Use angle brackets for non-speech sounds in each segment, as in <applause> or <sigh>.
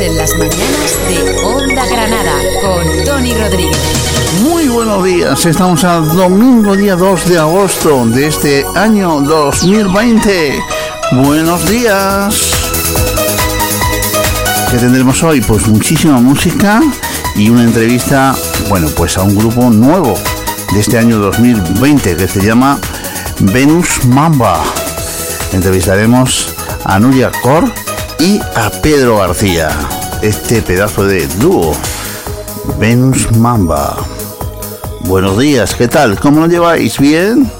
En las mañanas de Onda Granada con Tony Rodríguez. Muy buenos días, estamos al domingo día 2 de agosto de este año 2020. Buenos días. ¿Qué tendremos hoy? Pues muchísima música y una entrevista, bueno, pues a un grupo nuevo de este año 2020 que se llama Venus Mamba. Entrevistaremos a Nuria Cor y a Pedro García. Este pedazo de dúo, Venus Mamba. Buenos días, ¿qué tal? ¿Cómo lo lleváis? ¿Bien?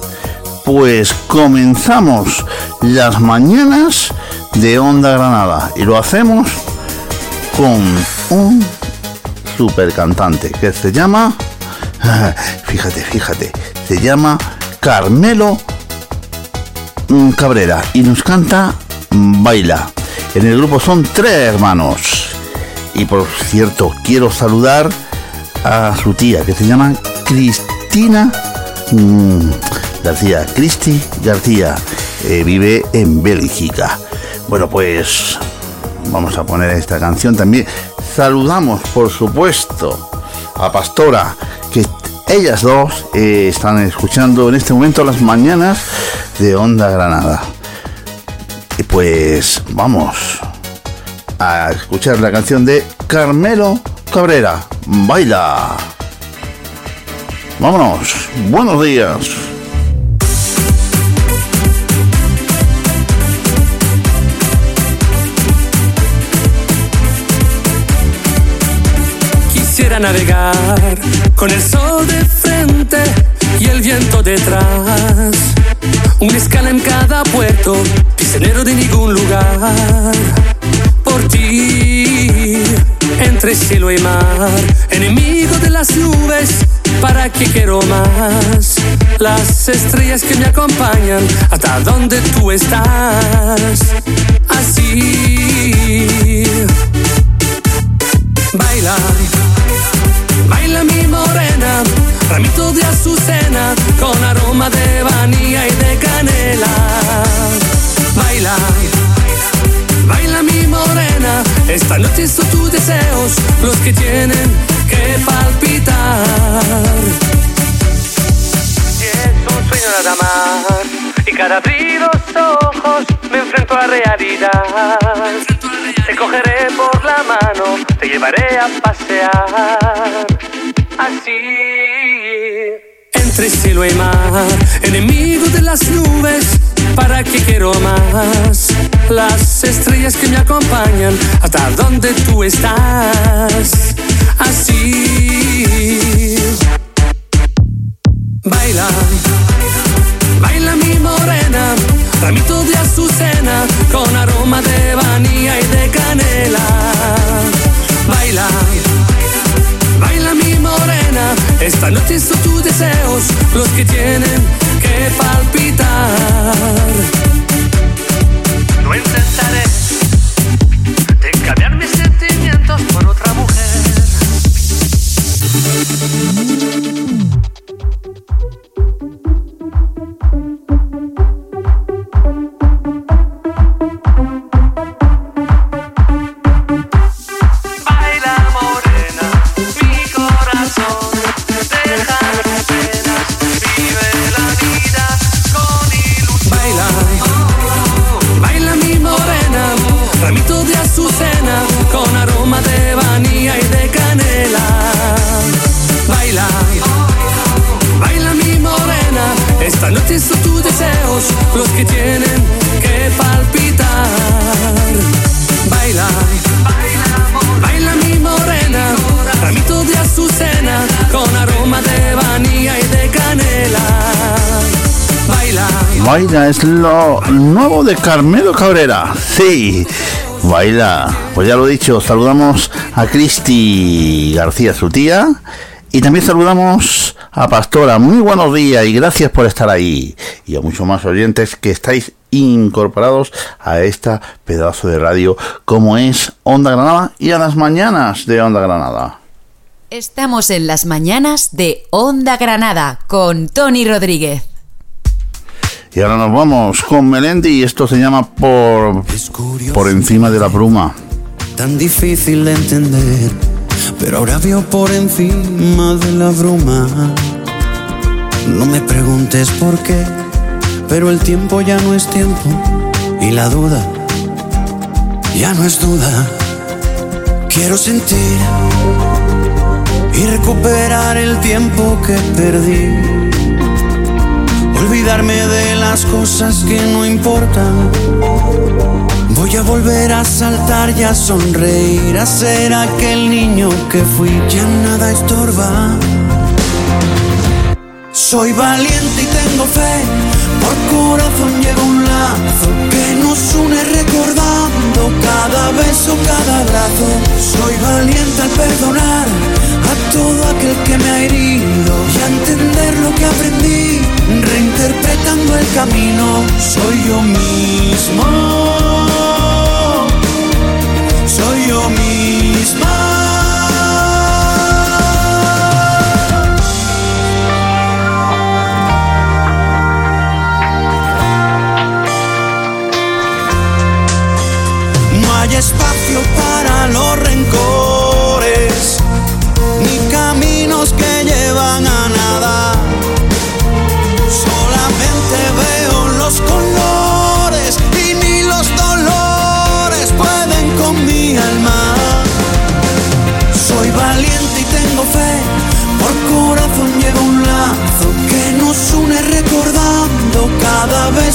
Pues comenzamos las mañanas de Onda Granada y lo hacemos con un super cantante que se llama, <laughs> fíjate, fíjate, se llama Carmelo Cabrera y nos canta Baila. En el grupo son tres hermanos. Y por cierto, quiero saludar a su tía, que se llama Cristina mm, García. Cristi García. Eh, vive en Bélgica. Bueno, pues vamos a poner esta canción también. Saludamos, por supuesto, a Pastora, que ellas dos eh, están escuchando en este momento las mañanas de Onda Granada. Y pues vamos a escuchar la canción de Carmelo Cabrera. Baila. Vámonos. Buenos días. Quisiera navegar con el sol de frente y el viento detrás. Una escala en cada puerto, prisionero de ningún lugar. Por ti, entre cielo y mar, enemigo de las nubes, ¿para qué quiero más? Las estrellas que me acompañan hasta donde tú estás. Así, baila, baila mi morena ramito de azucena con aroma de vanilla y de canela. Esta noche son tus deseos los que tienen que palpitar. Y es un sueño nada más, y cada abrir los ojos me enfrento a realidad. Te cogeré por la mano, te llevaré a pasear. Así. Entre cielo y mar, enemigo de las nubes, ¿para qué quiero más? Las estrellas que me acompañan hasta donde tú estás. Así. Baila, baila mi morena, ramito de azucena con aroma de vanilla y de canela. Baila Baila mi morena, esta noche son tus deseos los que tienen que palpitar. No intentaré de cambiar mis sentimientos por otra mujer. De Carmelo Cabrera. Sí, baila. Pues ya lo he dicho, saludamos a Cristi García, su tía. Y también saludamos a Pastora. Muy buenos días y gracias por estar ahí. Y a muchos más oyentes que estáis incorporados a esta pedazo de radio como es Onda Granada y a las mañanas de Onda Granada. Estamos en las mañanas de Onda Granada con Tony Rodríguez. Y ahora nos vamos con Melendi y esto se llama por, por encima de la bruma. tan difícil de entender, pero ahora veo por encima de la bruma. No me preguntes por qué, pero el tiempo ya no es tiempo y la duda ya no es duda. Quiero sentir y recuperar el tiempo que perdí. Olvidarme de las cosas que no importan. Voy a volver a saltar y a sonreír, a ser aquel niño que fui. Ya nada estorba. Soy valiente y tengo fe, por corazón llega un lazo que nos une recordando cada beso, cada abrazo. Soy valiente al perdonar a todo aquel que me ha herido y a entender lo que aprendí, reinterpretando el camino. Soy yo mismo, soy yo misma. hay espacio para los rencores,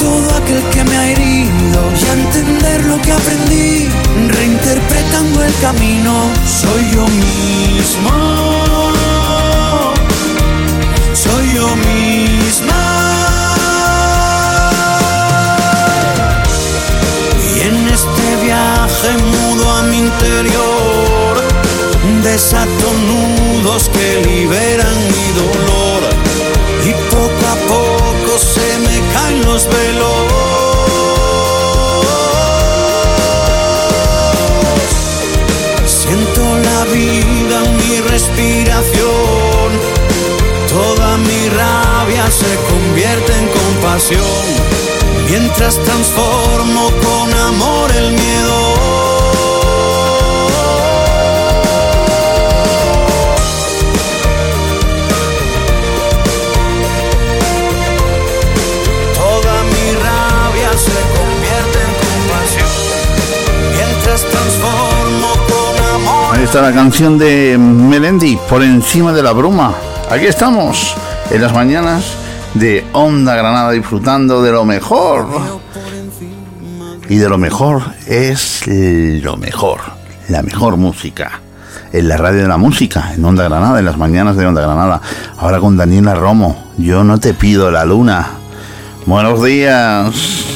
todo aquel que me ha herido y a entender lo que aprendí, reinterpretando el camino, soy yo mismo, soy yo misma. Y en este viaje mudo a mi interior, desato nudos que liberan mi dolor velos. Siento la vida en mi respiración, toda mi rabia se convierte en compasión, mientras transformo con amor el miedo. Está la canción de Melendi, Por encima de la bruma. Aquí estamos, en las mañanas de Onda Granada, disfrutando de lo mejor. Y de lo mejor es lo mejor, la mejor música. En la radio de la música, en Onda Granada, en las mañanas de Onda Granada. Ahora con Daniela Romo, yo no te pido la luna. Buenos días.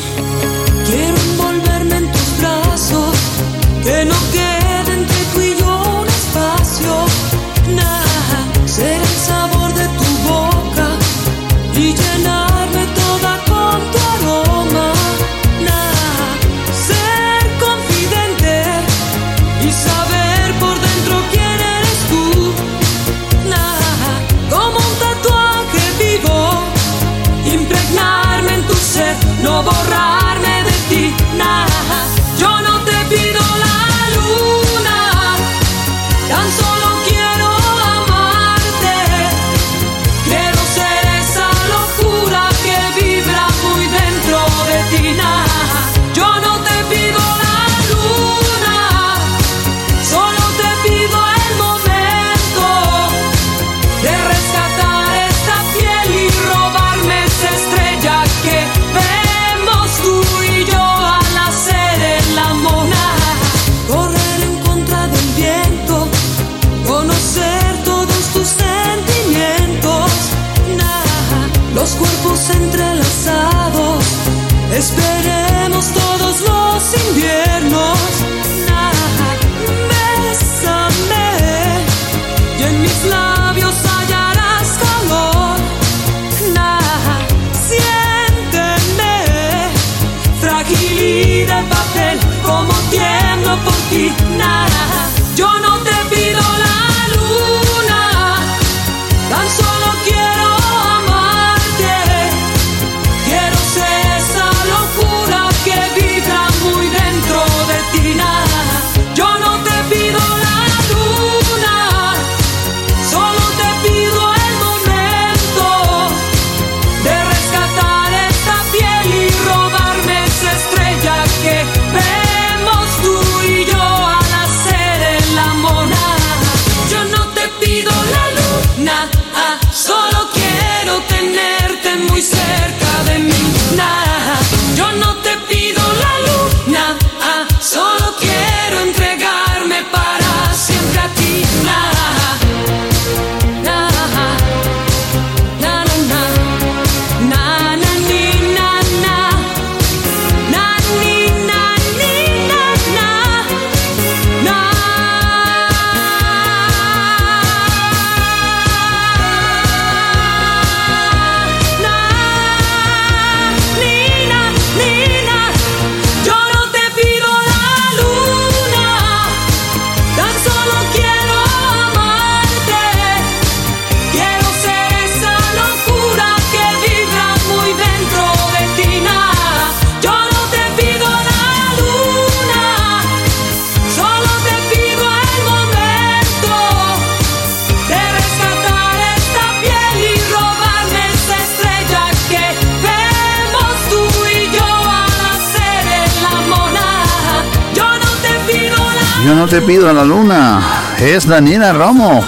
no te pido a la luna. Es Daniela Romo.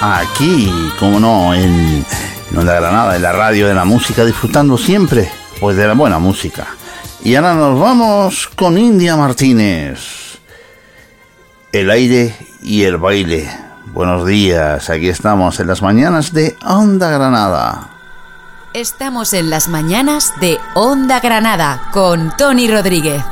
Aquí, como no, en, en Granada, en la radio de la música, disfrutando siempre pues de la buena música. Y ahora nos vamos con India Martínez. El aire y el baile. Buenos días, aquí estamos en las mañanas de Onda Granada. Estamos en las mañanas de Onda Granada con Tony Rodríguez.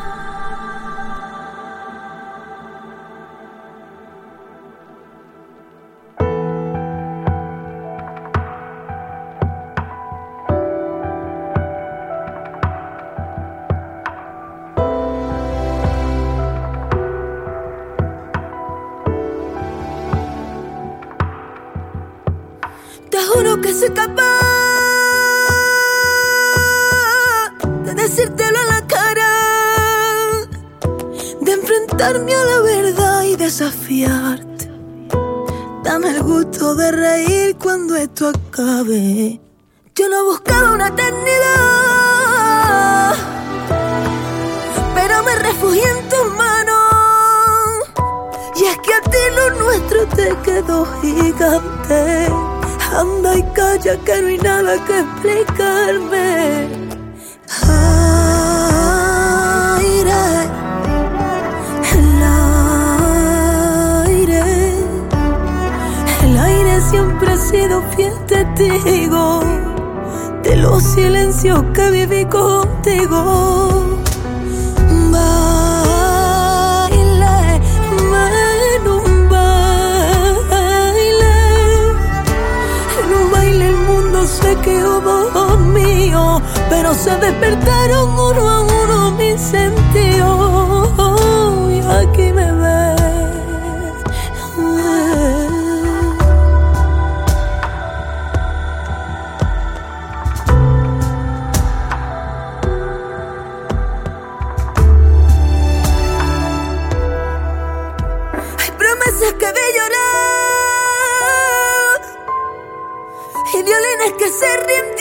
y violines que se rindieron.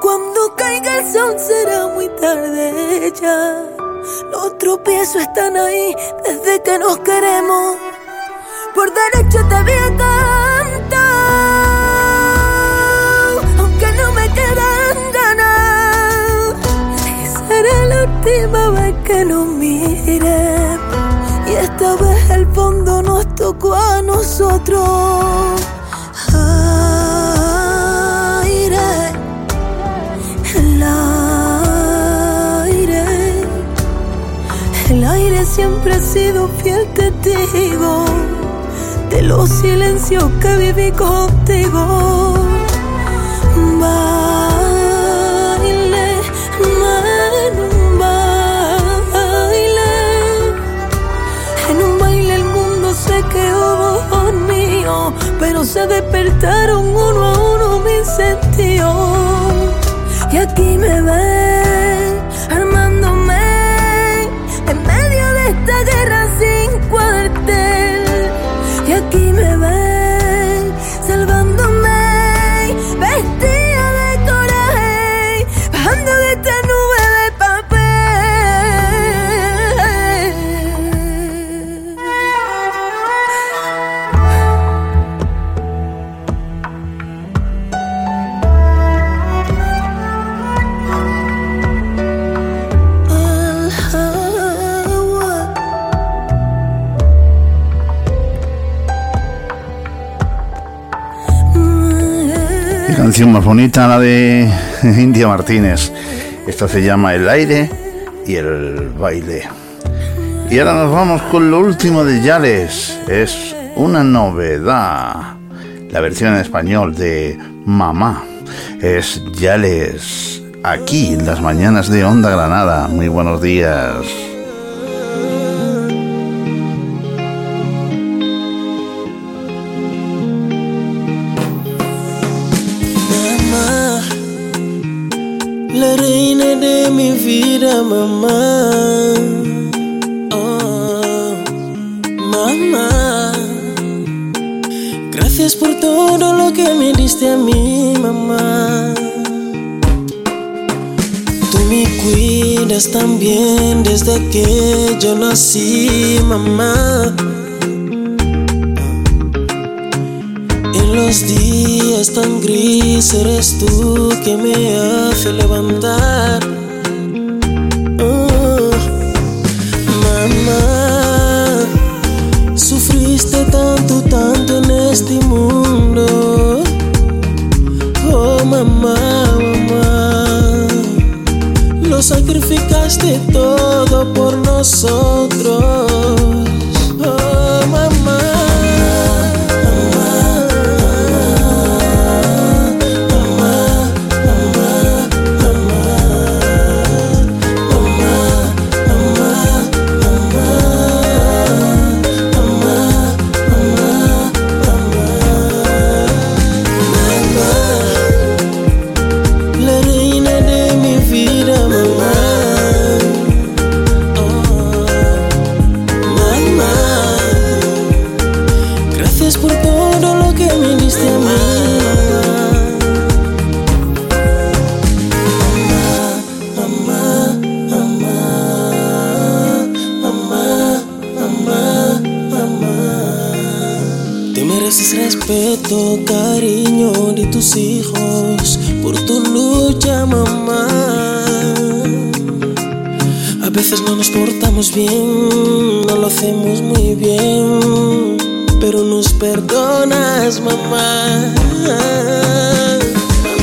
Cuando caiga el sol será muy tarde ya. Los tropiezos están ahí desde que nos queremos. Por derecho te voy a cantar, aunque no me quedan ganas. Y será la última vez que nos mire. Y esta vez el fondo nos tocó a nosotros. El aire siempre he sido fiel testigo de los silencios que viví contigo. Baile, en un baile, en un baile el mundo se quedó mío pero se despertaron uno a uno mis sentidos. Y aquí me ven canción más bonita, la de <laughs> India Martínez. Esta se llama El aire y el baile. Y ahora nos vamos con lo último de Yales. Es una novedad. La versión en español de Mamá. Es Yales. Aquí en las mañanas de Onda Granada. Muy buenos días. Mamá. Oh, mamá, gracias por todo lo que me diste a mí, mamá. Tú me cuidas también desde que yo nací, mamá. En los días tan gris eres tú que me hace levantar. Este mundo. Oh, mamá, mamá, lo sacrificaste todo por nosotros. Respeto, cariño de tus hijos por tu lucha, mamá. A veces no nos portamos bien, no lo hacemos muy bien, pero nos perdonas, mamá.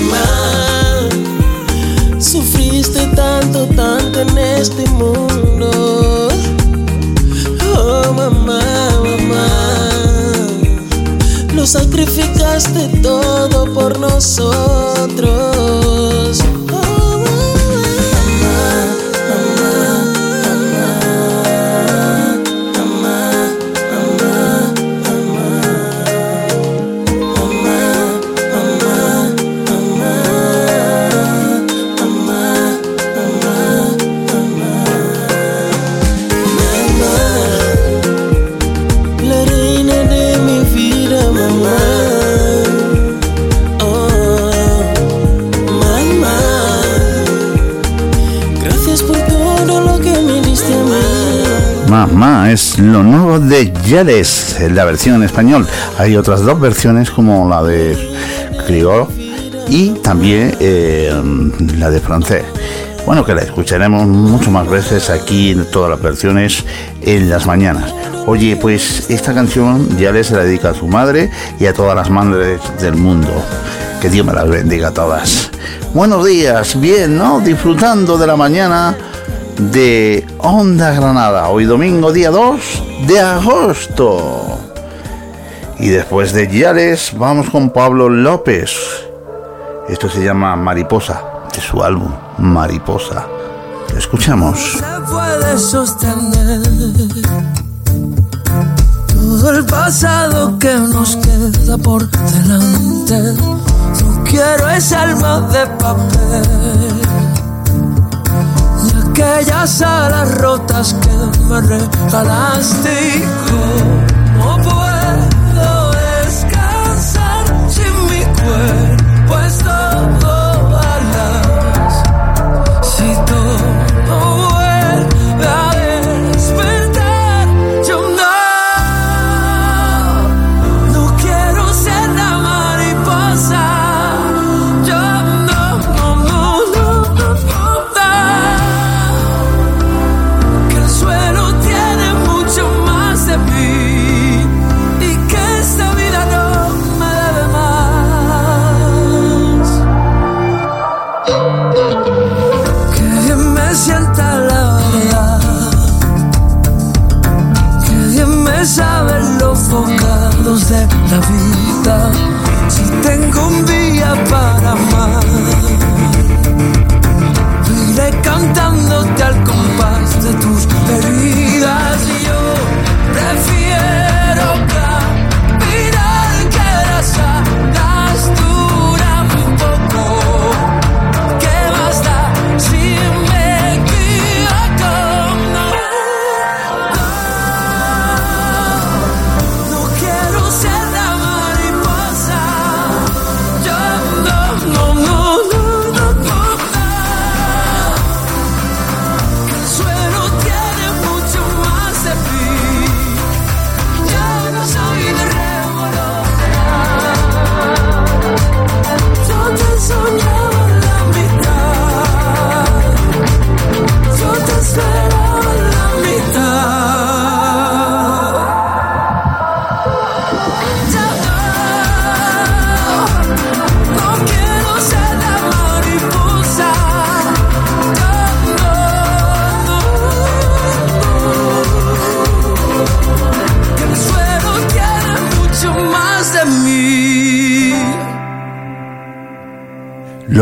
Mamá, sufriste tanto, tanto en este mundo. Lo sacrificaste todo por nosotros. Mamá es lo nuevo de Yales, en la versión en español. Hay otras dos versiones como la de criollo y también eh, la de francés. Bueno, que la escucharemos mucho más veces aquí en todas las versiones en las mañanas. Oye, pues esta canción Yales se la dedica a su madre y a todas las madres del mundo. Que Dios me las bendiga a todas. Buenos días, bien, ¿no? Disfrutando de la mañana de Onda Granada, hoy domingo día 2 de agosto. Y después de Yales vamos con Pablo López. Esto se llama Mariposa, de su álbum Mariposa. Escuchamos. Se puede sostener todo el pasado que nos queda por delante. No quiero ese alma de papel aquellas alas rotas que me regalaste.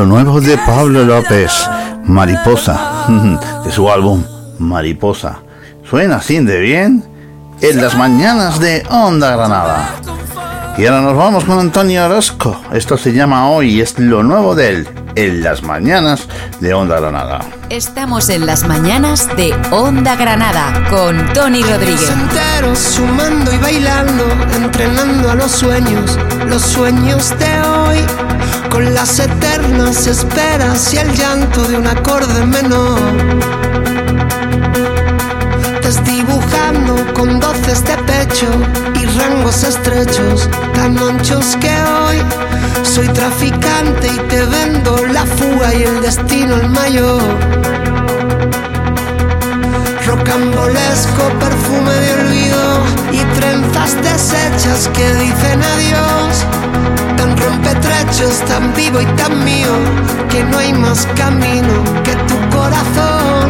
Lo nuevo de Pablo López, Mariposa, <laughs> de su álbum Mariposa. Suena así de bien en las mañanas de Onda Granada. Y ahora nos vamos con Antonio Orozco. Esto se llama Hoy y es lo nuevo de él en las mañanas de Onda Granada. Estamos en las mañanas de Onda Granada con Tony Rodríguez. enteros sumando y bailando, entrenando a los sueños, los sueños de hoy, con las eternas esperas y el llanto de un acorde menor. Desdibujando con doces de pecho y rangos estrechos, tan anchos que hoy soy traficante y te vendo la fuga y el destino el mayor rocambolesco perfume de olvido y trenzas deshechas que dicen adiós. Tan rompetrechos, tan vivo y tan mío, que no hay más camino que tu corazón.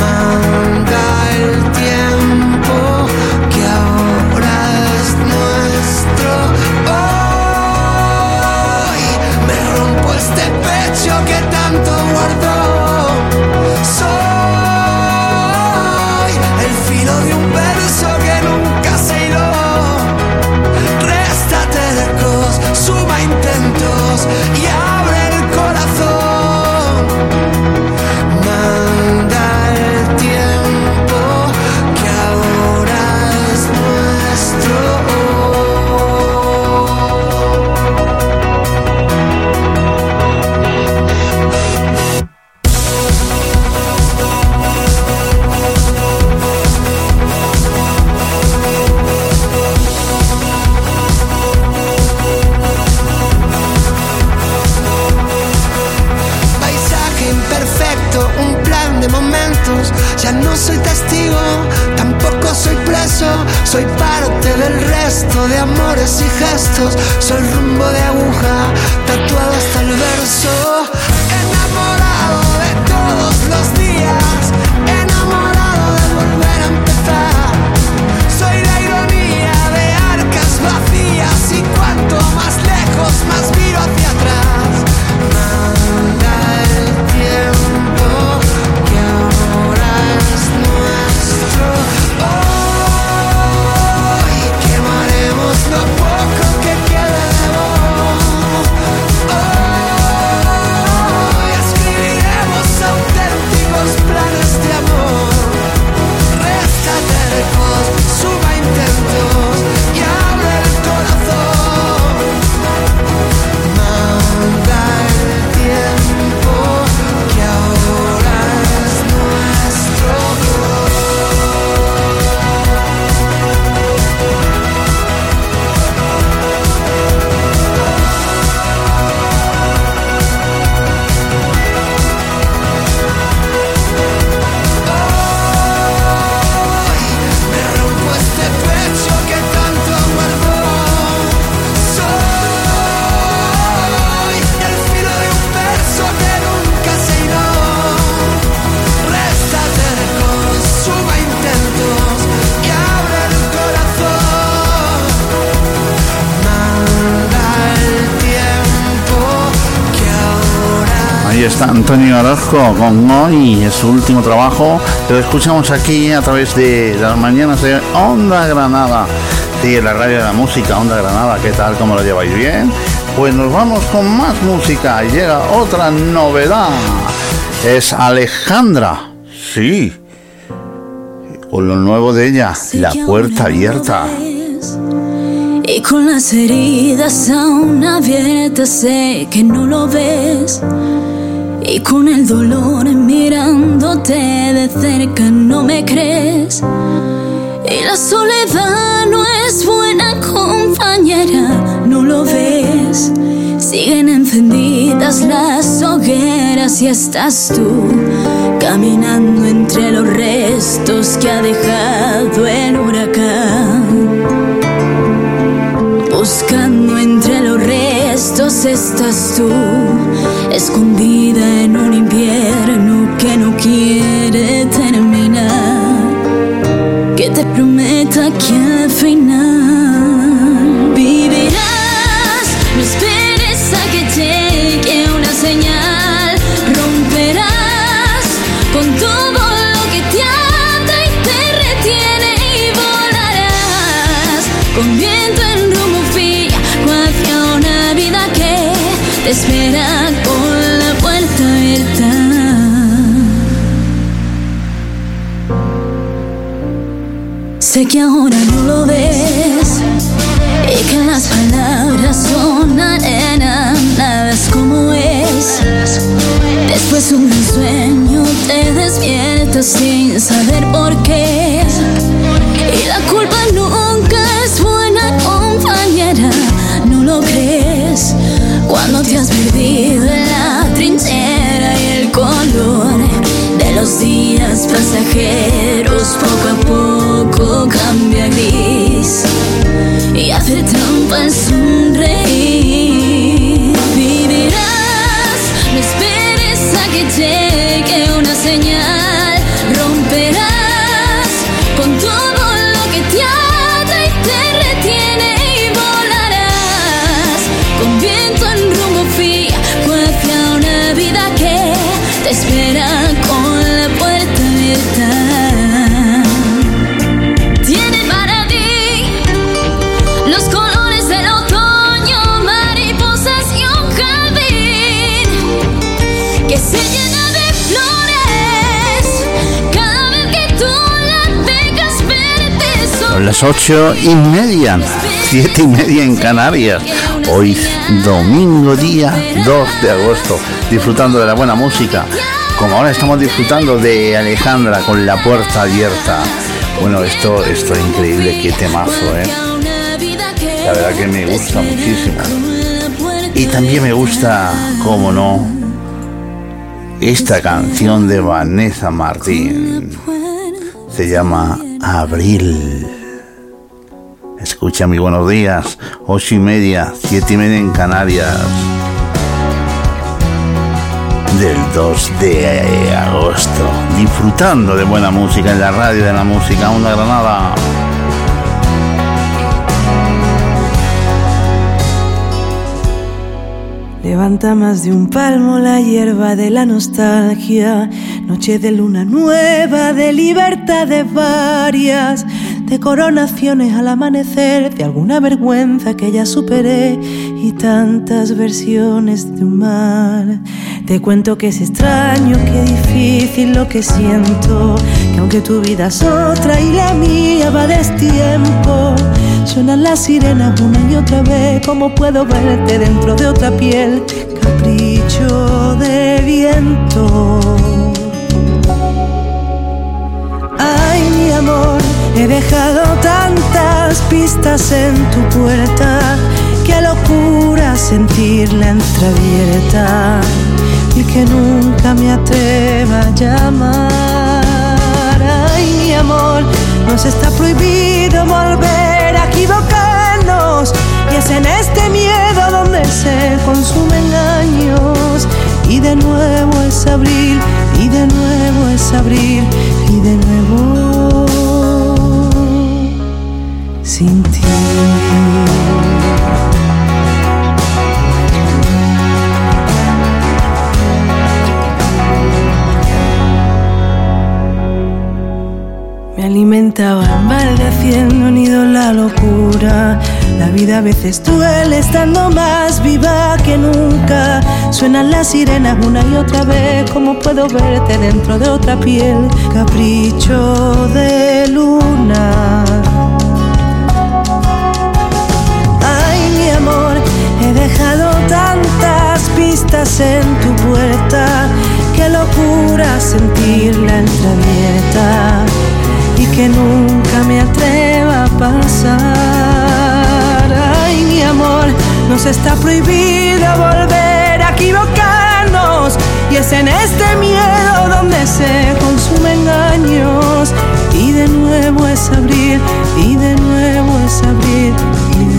Manda el tiempo que ahora es nuestro. Hoy me rompo este pecho que tanto del resto de amores y gestos. Soy rumbo de aguja, tatuado hasta el verso. Orozco con Hoy, es su último trabajo. Lo escuchamos aquí a través de las mañanas de Onda Granada. Sí, la radio de la música, Onda Granada, ¿qué tal? ¿Cómo lo lleváis bien? Pues nos vamos con más música. Llega otra novedad. Es Alejandra. Sí. Con lo nuevo de ella, La Puerta Abierta. Y con las heridas aún abiertas sé que no lo ves. Y con el dolor mirándote de cerca no me crees. Y la soledad no es buena compañera, no lo ves. Siguen encendidas las hogueras y estás tú caminando entre los restos que ha dejado el huracán. Buscando entre los restos estás tú, escondida en un invierno que no quiere. Que ahora no lo ves y que las palabras son arena, nada como es. Después de un sueño te despiertas sin saber por qué. Y la culpa nunca es buena compañera, no lo crees. Cuando te has perdido en la trinchera y el color de los días pasajeros poco cambia gris y hacer trampa es sonreír. Las ocho y media, siete y media en Canarias. Hoy domingo día 2 de agosto, disfrutando de la buena música. Como ahora estamos disfrutando de Alejandra con la puerta abierta. Bueno, esto, esto es increíble, qué temazo, ¿eh? La verdad que me gusta muchísimo. Y también me gusta, como no, esta canción de Vanessa Martín. Se llama Abril. Escucha mi buenos días, ocho y media, siete y media en Canarias. Del 2 de agosto, disfrutando de buena música en la radio de la música Onda Granada. Levanta más de un palmo la hierba de la nostalgia, noche de luna nueva, de libertad de varias, de coronaciones al amanecer, de alguna vergüenza que ya superé y tantas versiones de un mar. Te cuento que es extraño, que difícil lo que siento, que aunque tu vida es otra y la mía va destiempo, suenan las sirenas una y otra vez, como puedo verte dentro de otra piel, capricho de viento. Ay, mi amor, he dejado tantas pistas en tu puerta, que locura sentirla entreabierta y que nunca me atreva a llamar. Ay, mi amor, nos está prohibido volver a equivocarnos y es en este miedo donde se consumen años y de nuevo es abril y de nuevo es abril y de nuevo sin ti. Me alimentaba envaldeciendo nido la locura. La vida a veces duele estando más viva que nunca. Suenan las sirenas una y otra vez, como puedo verte dentro de otra piel. Capricho de luna. Dejado tantas pistas en tu puerta. Qué locura sentirla entreabierta y que nunca me atreva a pasar. Ay, mi amor, nos está prohibido volver a equivocarnos y es en este miedo donde se consumen años y de nuevo es abrir y de nuevo es abrir y de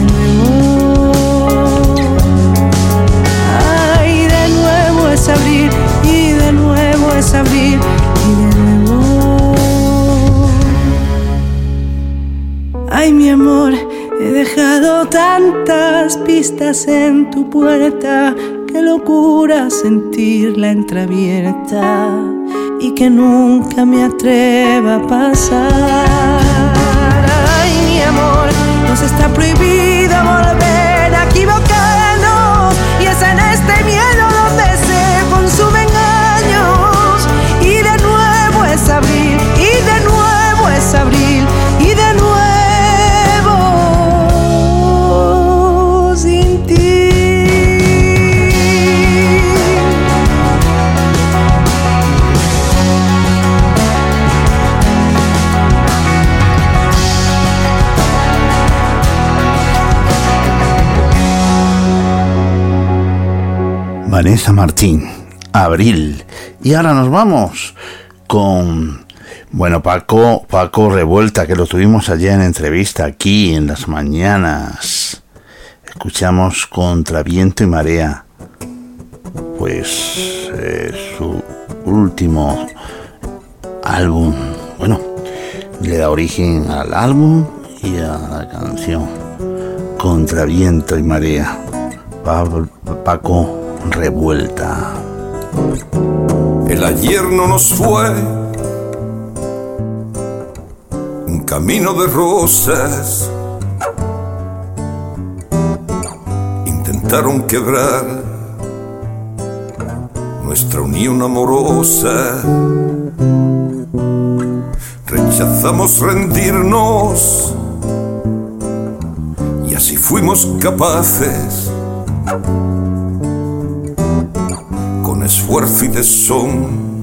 abrir y de nuevo. Ay, mi amor, he dejado tantas pistas en tu puerta. Qué locura sentirla entreabierta y que nunca me atreva a pasar. Ay, mi amor, nos está prohibido volver a equivocarnos Vanessa Martín, Abril. Y ahora nos vamos con, bueno, Paco, Paco Revuelta, que lo tuvimos ayer en entrevista aquí en las mañanas. Escuchamos Contra Viento y Marea. Pues eh, su último álbum, bueno, le da origen al álbum y a la canción Contra Viento y Marea. Pa- Paco Revuelta. El ayer no nos fue un camino de rosas. Intentaron quebrar nuestra unión amorosa. Rechazamos rendirnos y así fuimos capaces esfuerzo y tesón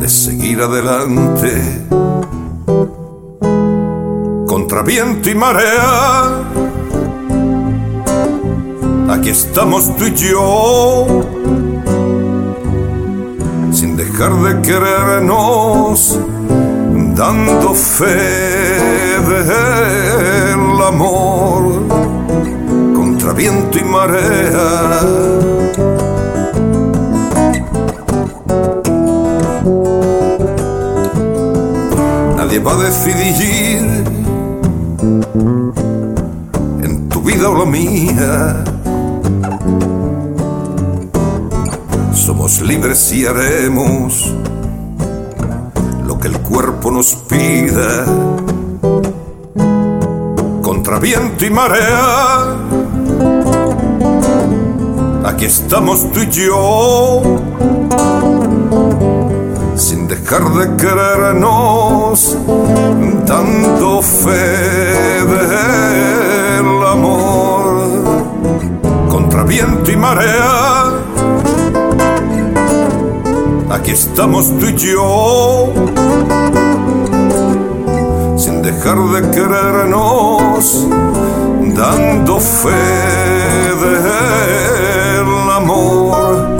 de seguir adelante contra viento y marea. Aquí estamos tú y yo, sin dejar de querernos, dando fe del amor contra viento y marea. Nadie va a decidir en tu vida o la mía. Somos libres y haremos lo que el cuerpo nos pida. Contra viento y marea. Aquí estamos tú y yo de querernos, dando fe del amor contra viento y marea. Aquí estamos tú y yo, sin dejar de querernos, dando fe del amor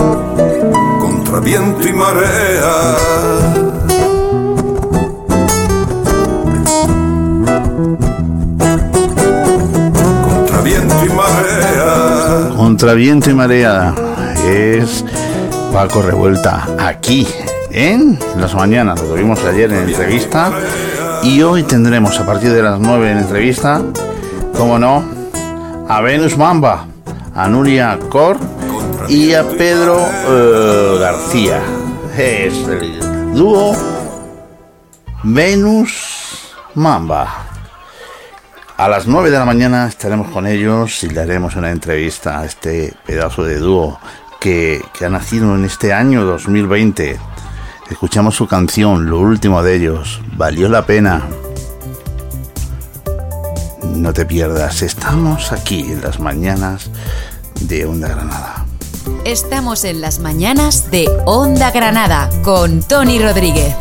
contra viento y marea. Marea. Contra viento y marea es Paco Revuelta aquí en las mañanas. Lo tuvimos ayer en entrevista y hoy tendremos a partir de las 9 en entrevista, como no, a Venus Mamba, a Nuria Cor y a Pedro eh, García. Es el dúo Venus Mamba. A las 9 de la mañana estaremos con ellos y le haremos una entrevista a este pedazo de dúo que, que ha nacido en este año 2020. Escuchamos su canción, lo último de ellos, valió la pena. No te pierdas, estamos aquí en las mañanas de Onda Granada. Estamos en las mañanas de Onda Granada con Tony Rodríguez.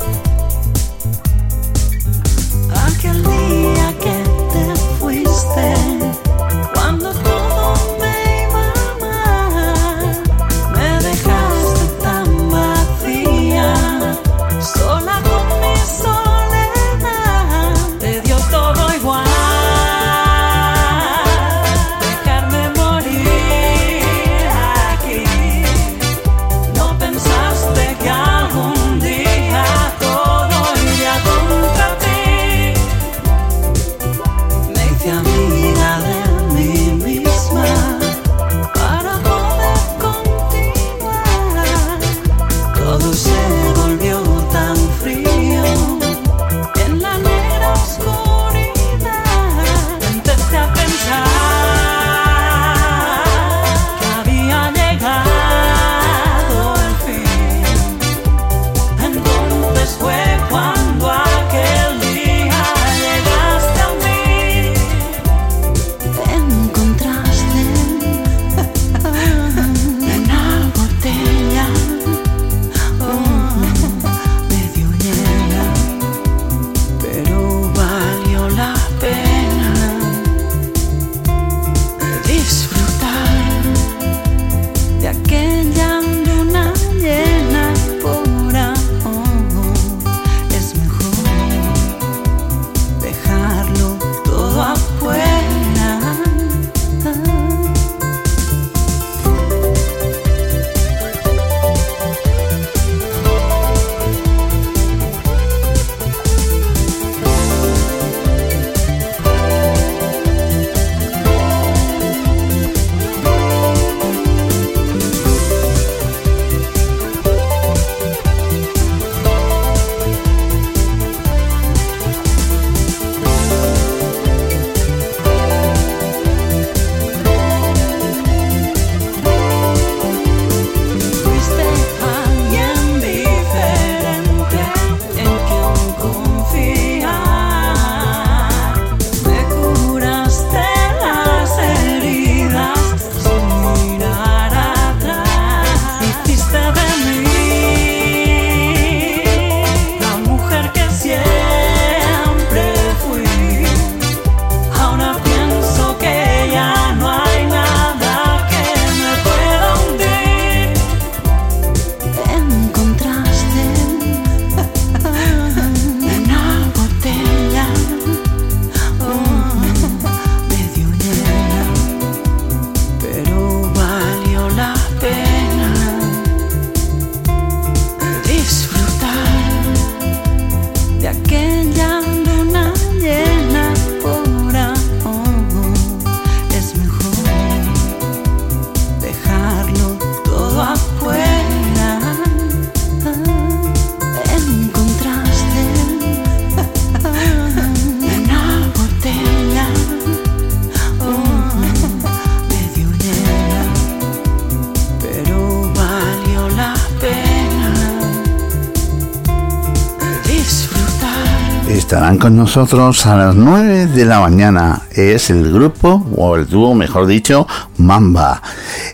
Con nosotros a las 9 de la mañana. Es el grupo, o el dúo, mejor dicho, Mamba.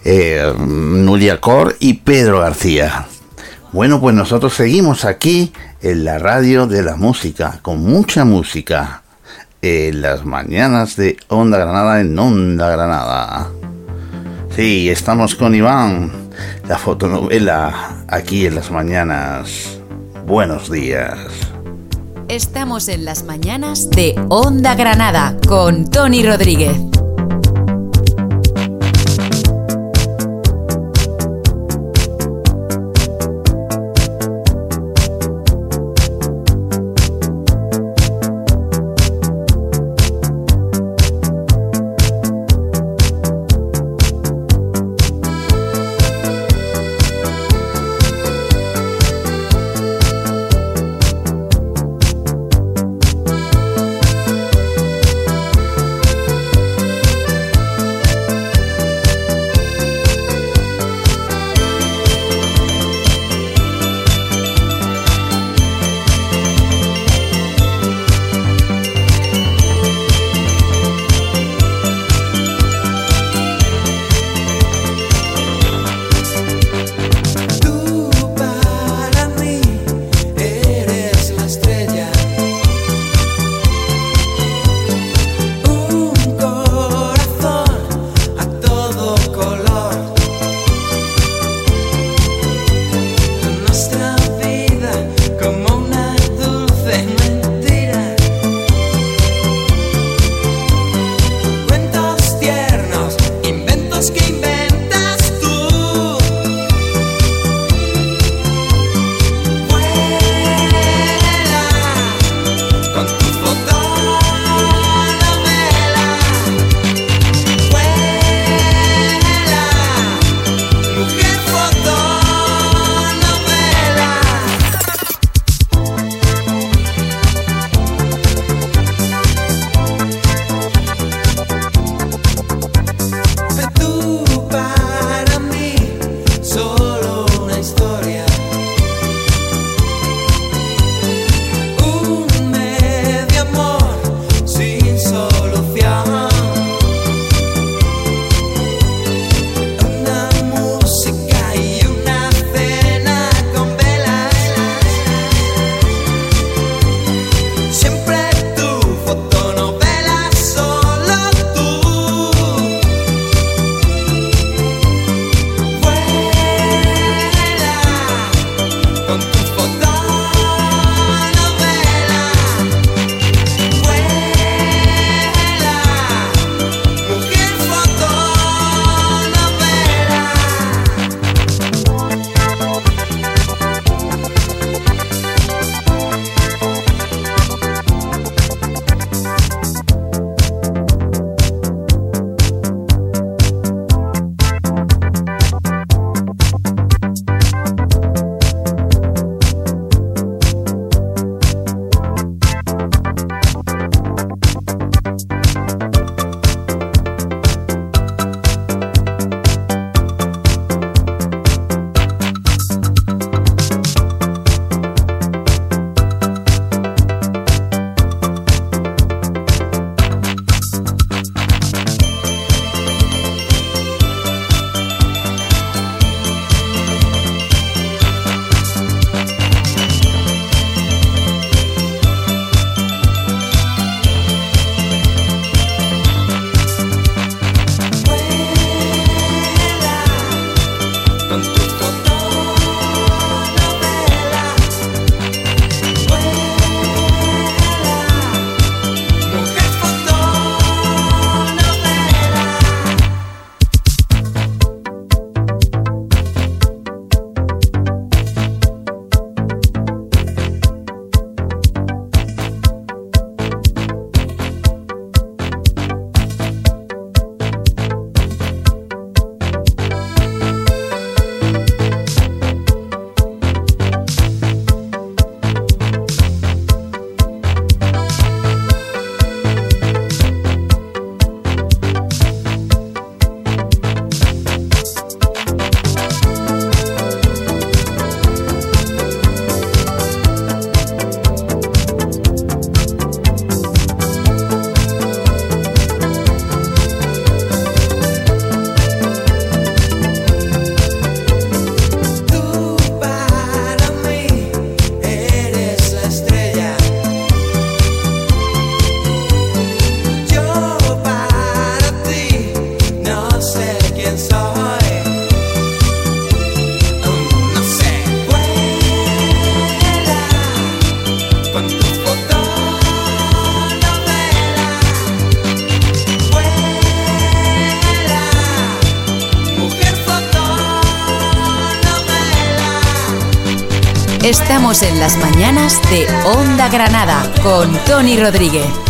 Eh, Nuria Cor y Pedro García. Bueno, pues nosotros seguimos aquí en la radio de la música, con mucha música. En las mañanas de Onda Granada en Onda Granada. Sí, estamos con Iván, la fotonovela, aquí en las mañanas. Buenos días. Estamos en las mañanas de Onda Granada con Tony Rodríguez. En las mañanas de Onda Granada con Tony Rodríguez.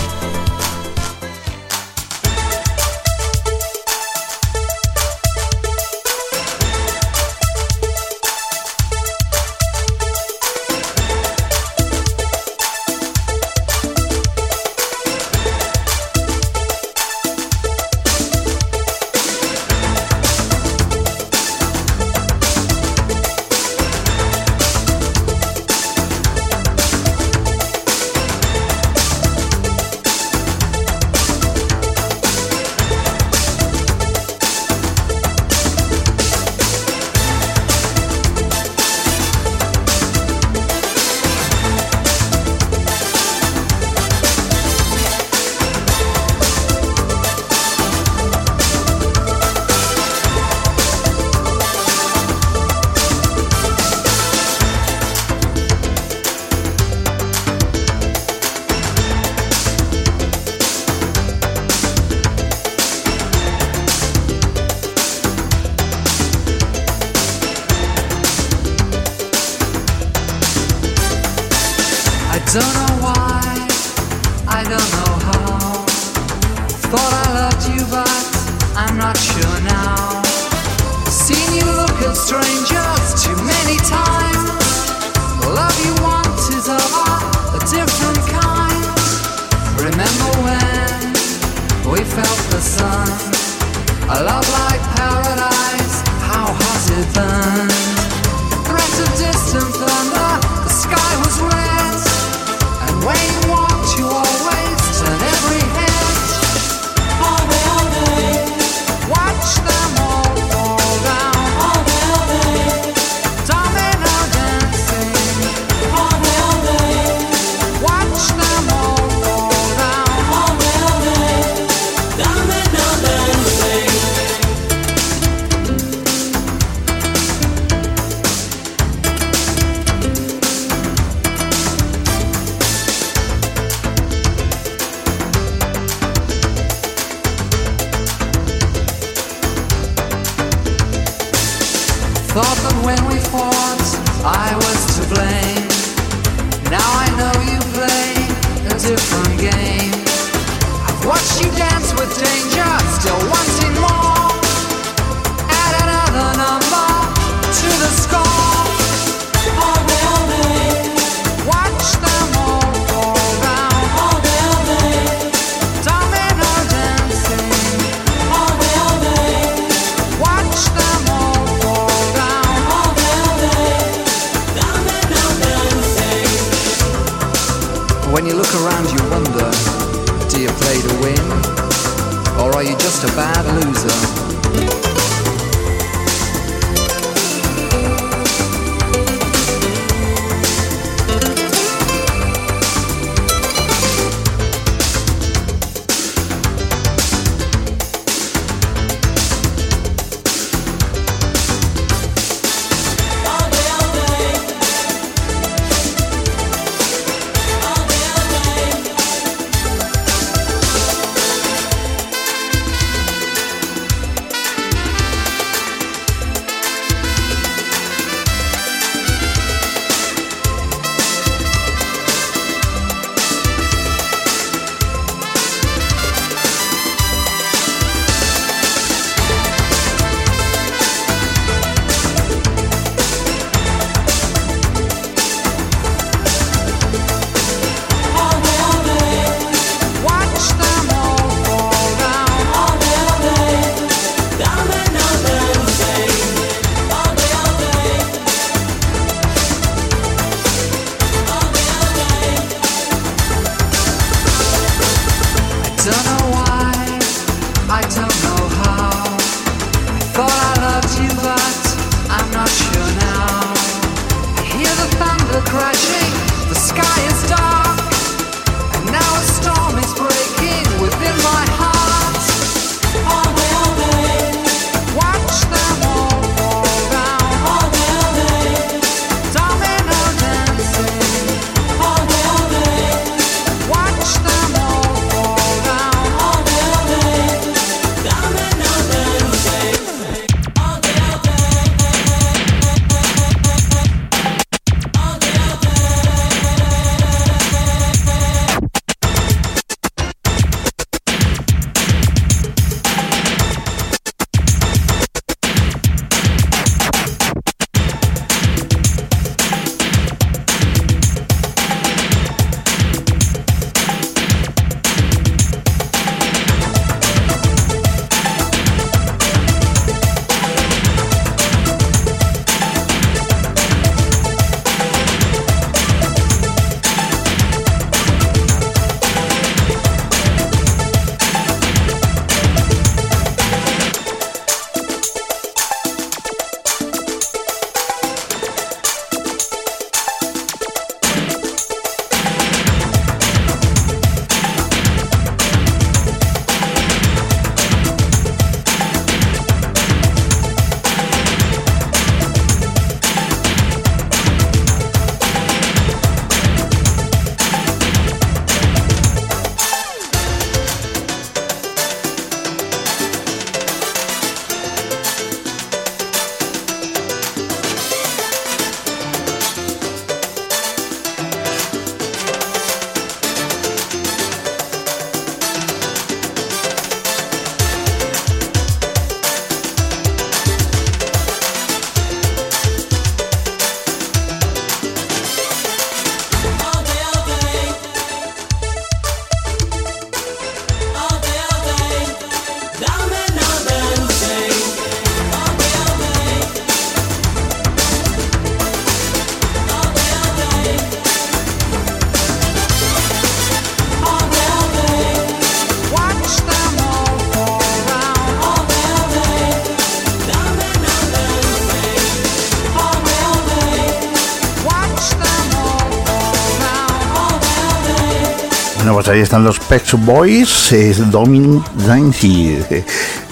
Ahí están los Pet Boys, es Dominic Dancy.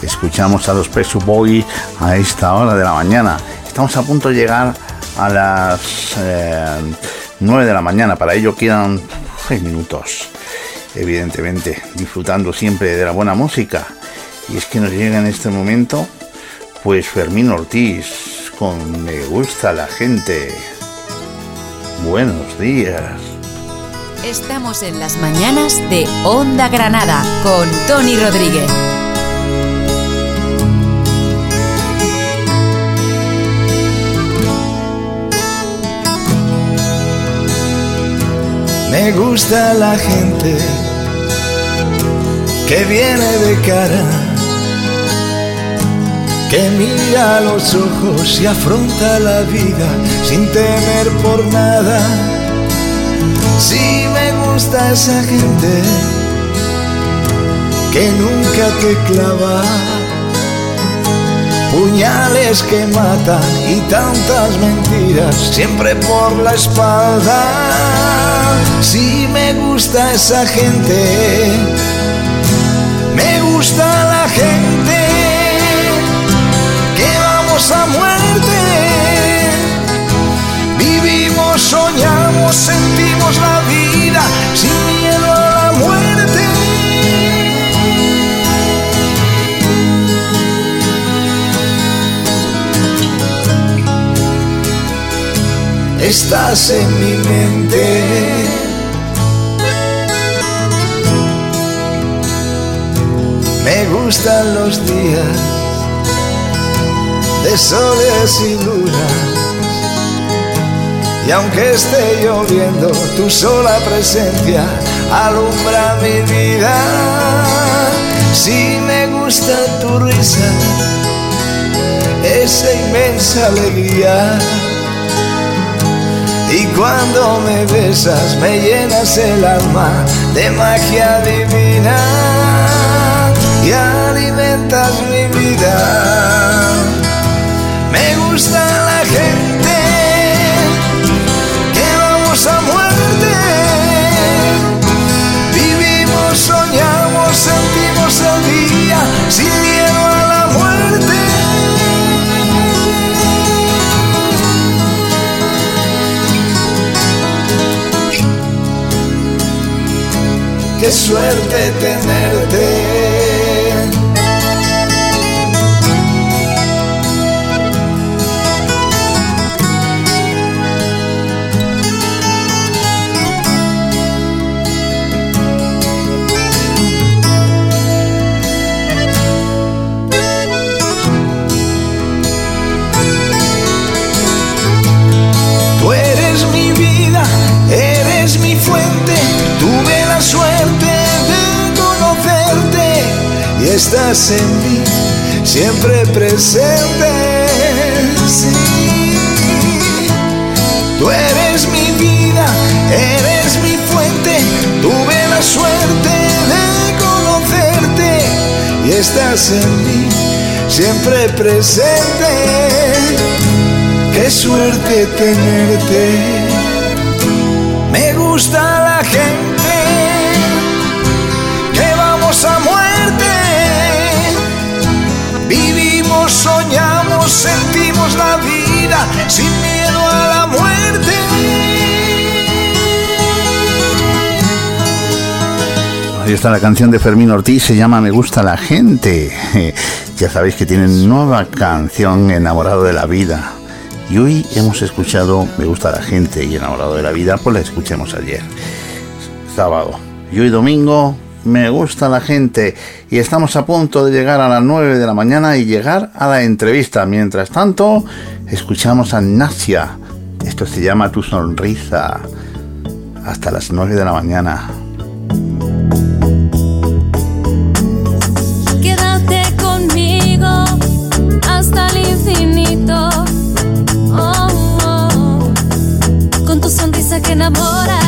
Escuchamos a los Pet Boys a esta hora de la mañana. Estamos a punto de llegar a las eh, 9 de la mañana. Para ello quedan 6 minutos. Evidentemente, disfrutando siempre de la buena música. Y es que nos llega en este momento, pues Fermín Ortiz con Me gusta la gente. Buenos días. Estamos en las mañanas de Onda Granada con Tony Rodríguez. Me gusta la gente que viene de cara, que mira los ojos y afronta la vida sin temer por nada. Sí me gusta esa gente que nunca te clava puñales que matan y tantas mentiras siempre por la espalda. Sí me gusta esa gente, me gusta la gente que vamos a muerte. Vivimos, soñamos, sentimos la vida sin miedo a la muerte. Estás en mi mente. Me gustan los días de soles y lunas. Y aunque esté lloviendo, tu sola presencia alumbra mi vida. Si me gusta tu risa, esa inmensa alegría. Y cuando me besas me llenas el alma de magia divina y alimentas mi vida. Me gusta sin miedo a la muerte. Qué suerte tenerte. Estás en mí, siempre presente. Sí. Tú eres mi vida, eres mi fuente, tuve la suerte de conocerte y estás en mí, siempre presente. Qué suerte tenerte. Me gusta la gente sin miedo a la muerte. Ahí está la canción de Fermín Ortiz, se llama Me gusta la gente. Ya sabéis que tienen nueva canción Enamorado de la vida. Y hoy hemos escuchado Me gusta la gente y Enamorado de la vida, pues la escuchamos ayer, sábado. Y hoy domingo Me gusta la gente. Y estamos a punto de llegar a las 9 de la mañana y llegar a la entrevista. Mientras tanto, escuchamos a Nasia. Esto se llama Tu sonrisa. Hasta las 9 de la mañana. Quédate conmigo hasta el infinito. Oh, oh. Con tu sonrisa que enamora,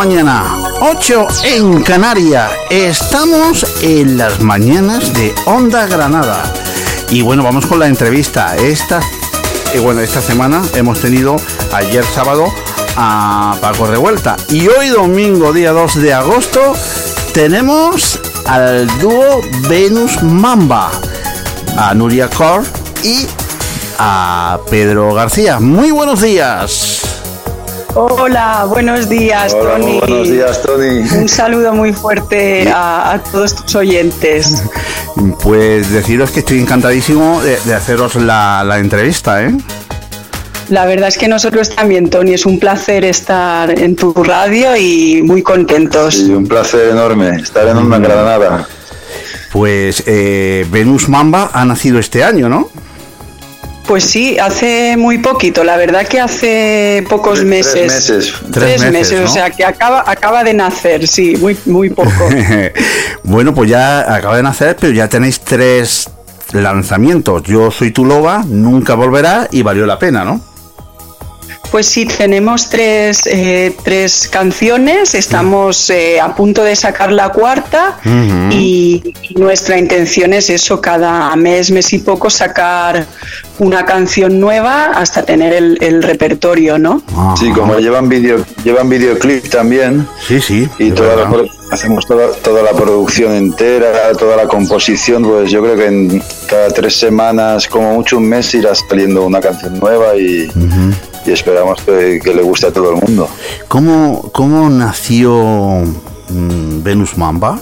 mañana, 8 en Canarias. Estamos en las mañanas de Onda Granada. Y bueno, vamos con la entrevista. Esta, eh, bueno, esta semana hemos tenido ayer sábado a Paco Revuelta. Y hoy domingo, día 2 de agosto, tenemos al dúo Venus Mamba, a Nuria Cor y a Pedro García. Muy buenos días. Hola, buenos días, Hola, Tony. buenos días, Tony. Un saludo muy fuerte a, a todos tus oyentes. <laughs> Pues deciros que estoy encantadísimo de, de haceros la, la entrevista, ¿eh? La verdad es que nosotros también, Tony, es un placer estar en tu radio y muy contentos. Sí, un placer enorme estar en una Granada. Pues eh, Venus Mamba ha nacido este año, ¿no? Pues sí, hace muy poquito, la verdad que hace pocos meses. Tres meses. Tres Tres meses, meses, o sea que acaba, acaba de nacer, sí, muy, muy poco. <laughs> bueno, pues ya acaba de nacer, pero ya tenéis tres lanzamientos. Yo soy tu loba, nunca volverá y valió la pena, ¿no? Pues sí, tenemos tres, eh, tres canciones, estamos eh, a punto de sacar la cuarta y, y nuestra intención es eso, cada mes, mes y poco sacar una canción nueva hasta tener el, el repertorio, ¿no? Sí, como llevan video, llevan videoclip también. Sí, sí. Y es toda la verdad. pro- hacemos toda, toda la producción entera, toda la composición, pues yo creo que en cada tres semanas, como mucho un mes, irá saliendo una canción nueva y, y esperamos que, que le guste a todo el mundo. ¿Cómo, cómo nació mm, Venus Mamba?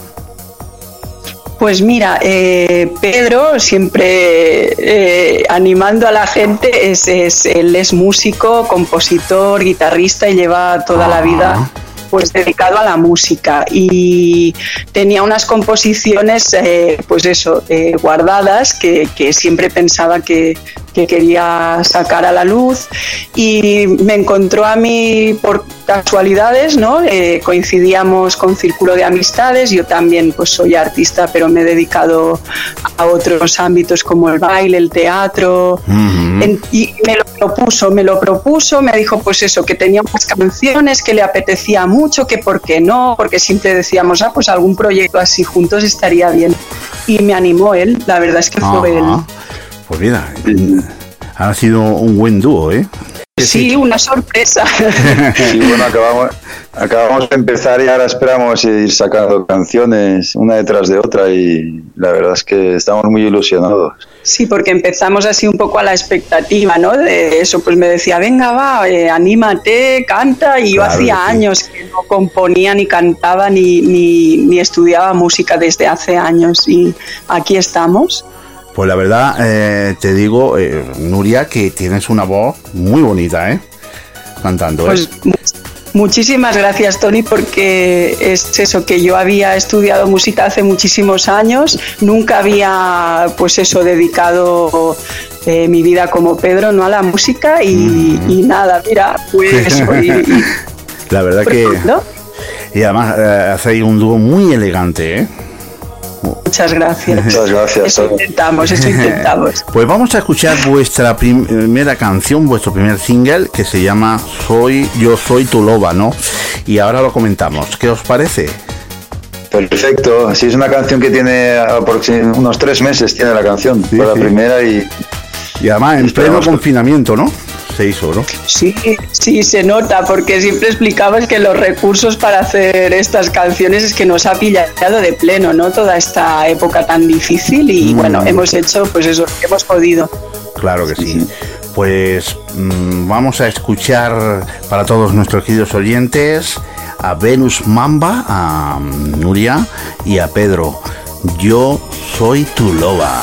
Pues mira, eh, Pedro siempre eh, animando a la gente, es, es- él es músico, compositor, guitarrista y lleva toda la vida pues dedicado a la música. Y tenía unas composiciones eh, pues eso eh, guardadas que, que siempre pensaba que, que quería sacar a la luz y me encontró a mí por casualidades, ¿no? Eh, coincidíamos con Círculo de Amistades, yo también pues soy artista, pero me he dedicado a otros ámbitos como el baile, el teatro, en- y me lo propuso, me lo propuso, me dijo pues eso, que tenía unas canciones que le apetecía mucho, que por qué no, porque siempre decíamos, ah, pues algún proyecto así juntos estaría bien. Y me animó él, la verdad es que fue él. Pues mira, ha sido un buen dúo, ¿eh? Sí, una sorpresa. <laughs> Sí, bueno, acabamos, acabamos de empezar y ahora esperamos ir sacando canciones una detrás de otra y la verdad es que estamos muy ilusionados. Sí, porque empezamos así un poco a la expectativa, ¿no? De eso, pues me decía, venga, va, eh, anímate, canta. Y yo Claro hacía sí. años que no componía, ni cantaba, ni, ni, ni estudiaba música desde hace años. Y aquí estamos. Pues la verdad, eh, te digo, eh, Nuria, que tienes una voz muy bonita, ¿eh? Cantando. Pues mu- muchísimas gracias, Tony, porque es eso, que yo había estudiado música hace muchísimos años, nunca había, pues eso, dedicado eh, mi vida como Pedro, ¿no? A la música y, y nada, mira, pues <laughs> La verdad que... ¿no? Y además eh, hacéis un dúo muy elegante, ¿eh? Muchas gracias. Muchas gracias. Eso Tony. intentamos, eso intentamos. <laughs> Pues vamos a escuchar vuestra prim- primera canción, vuestro primer single, que se llama Soy, Yo Soy Tu Loba, ¿no? Y ahora lo comentamos. ¿Qué os parece? Perfecto, sí, es una canción que tiene unos tres meses, tiene la canción, fue la primera y Y además en pleno confinamiento, ¿no? Se hizo, ¿no? Sí, sí, se nota, porque siempre explicabas que los recursos para hacer estas canciones es que nos ha pillado de pleno, ¿no? Toda esta época tan difícil y Mm. bueno, hemos hecho pues eso, hemos podido. Claro que sí. Pues mm, vamos a escuchar para todos nuestros queridos oyentes a Venus Mamba, a Nuria y a Pedro. Yo soy tu loba.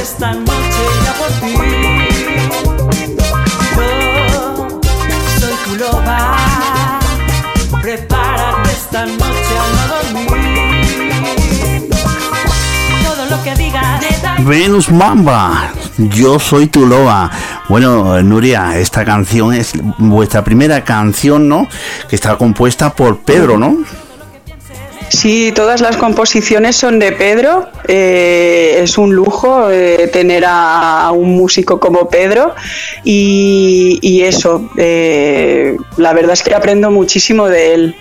Esta noche ya por ti. Yo soy tu loba. Prepárate esta noche a no dormir. Todo lo que digas Venus Mamba, yo soy tu loba. Bueno, Nuria, esta canción es vuestra primera canción, ¿no? Que está compuesta por Pedro, ¿no? Sí, todas las composiciones son de Pedro. eh, es un lujo eh, tener a un músico como Pedro y, y eso, eh, la verdad es que aprendo muchísimo de él.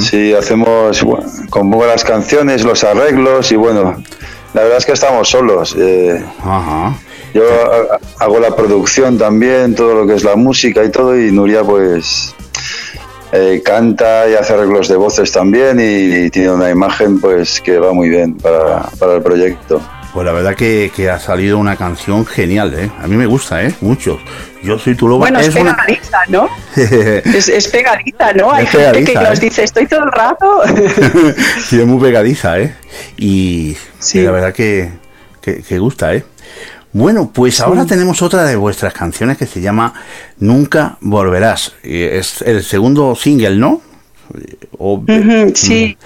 Sí, hacemos, bueno, compongo las canciones, los arreglos y bueno, la verdad es que estamos solos. eh, Yo ha- hago la producción también, todo lo que es la música y todo, y Nuria pues eh, canta y hace arreglos de voces también y, tiene una imagen pues que va muy bien para, para el proyecto. Pues la verdad que, que ha salido una canción genial, ¿eh? A mí me gusta, ¿eh? Mucho. Yo soy tu loba. Bueno, es, una- pegadiza, ¿no? <laughs> Es, es pegadiza, ¿no? Hay Es gente pegadiza, que nos ¿eh? dice, estoy todo el rato. <laughs> sí, es muy pegadiza, ¿eh? Y, y la verdad que, que, que gusta, ¿eh? Bueno, pues ahora tenemos otra de vuestras canciones que se llama Nunca Volverás. Y es el segundo single, ¿no? O- sí,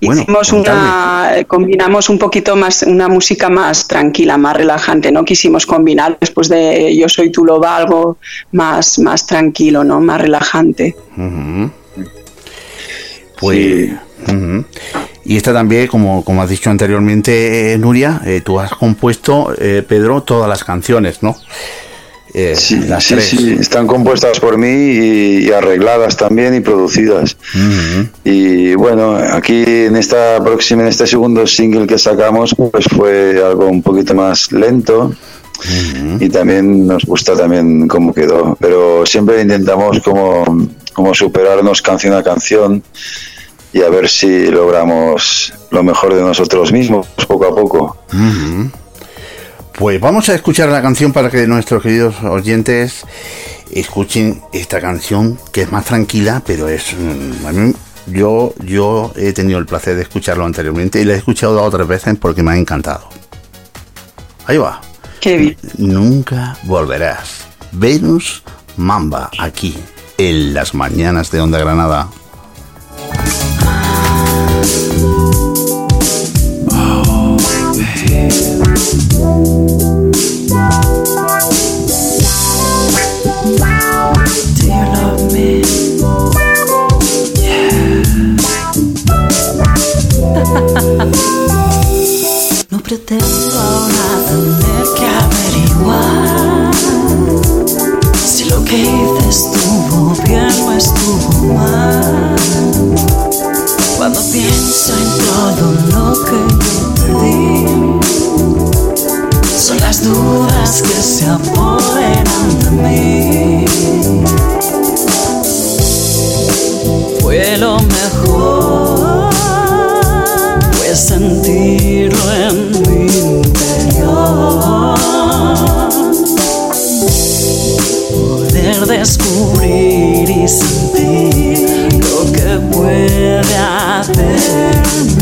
Bueno, hicimos una, combinamos un poquito más, una música más tranquila, más relajante, ¿no? Quisimos combinar después de Yo soy tu loba algo más, más tranquilo, ¿no? Más relajante. Pues. Y esta también, como, como has dicho anteriormente, eh, Nuria, eh, tú has compuesto, eh, Pedro, todas las canciones, ¿no? Eh, Sí, las sí, tres. sí, están compuestas por mí y, y arregladas también y producidas. Y bueno, aquí en esta próxima, en este segundo single que sacamos, pues fue algo un poquito más lento. y también nos gusta también cómo quedó. Pero siempre intentamos como, como superarnos canción a canción y a ver si logramos lo mejor de nosotros mismos poco a poco. Pues vamos a escuchar la canción para que nuestros queridos oyentes escuchen esta canción que es más tranquila, pero es mm, a mí- yo yo he tenido el placer de escucharlo anteriormente y la he escuchado otras veces porque me ha encantado. Ahí va. Qué bien. Nunca volverás. Venus Mamba aquí en las mañanas de Onda Granada. Estuvo bien o estuvo mal. Cuando pienso en todo lo que yo perdí, son las dudas que se apoderan de mí. Fue lo mejor, fue sentirlo en mi interior. Poder descubrir y sentir que puede hacer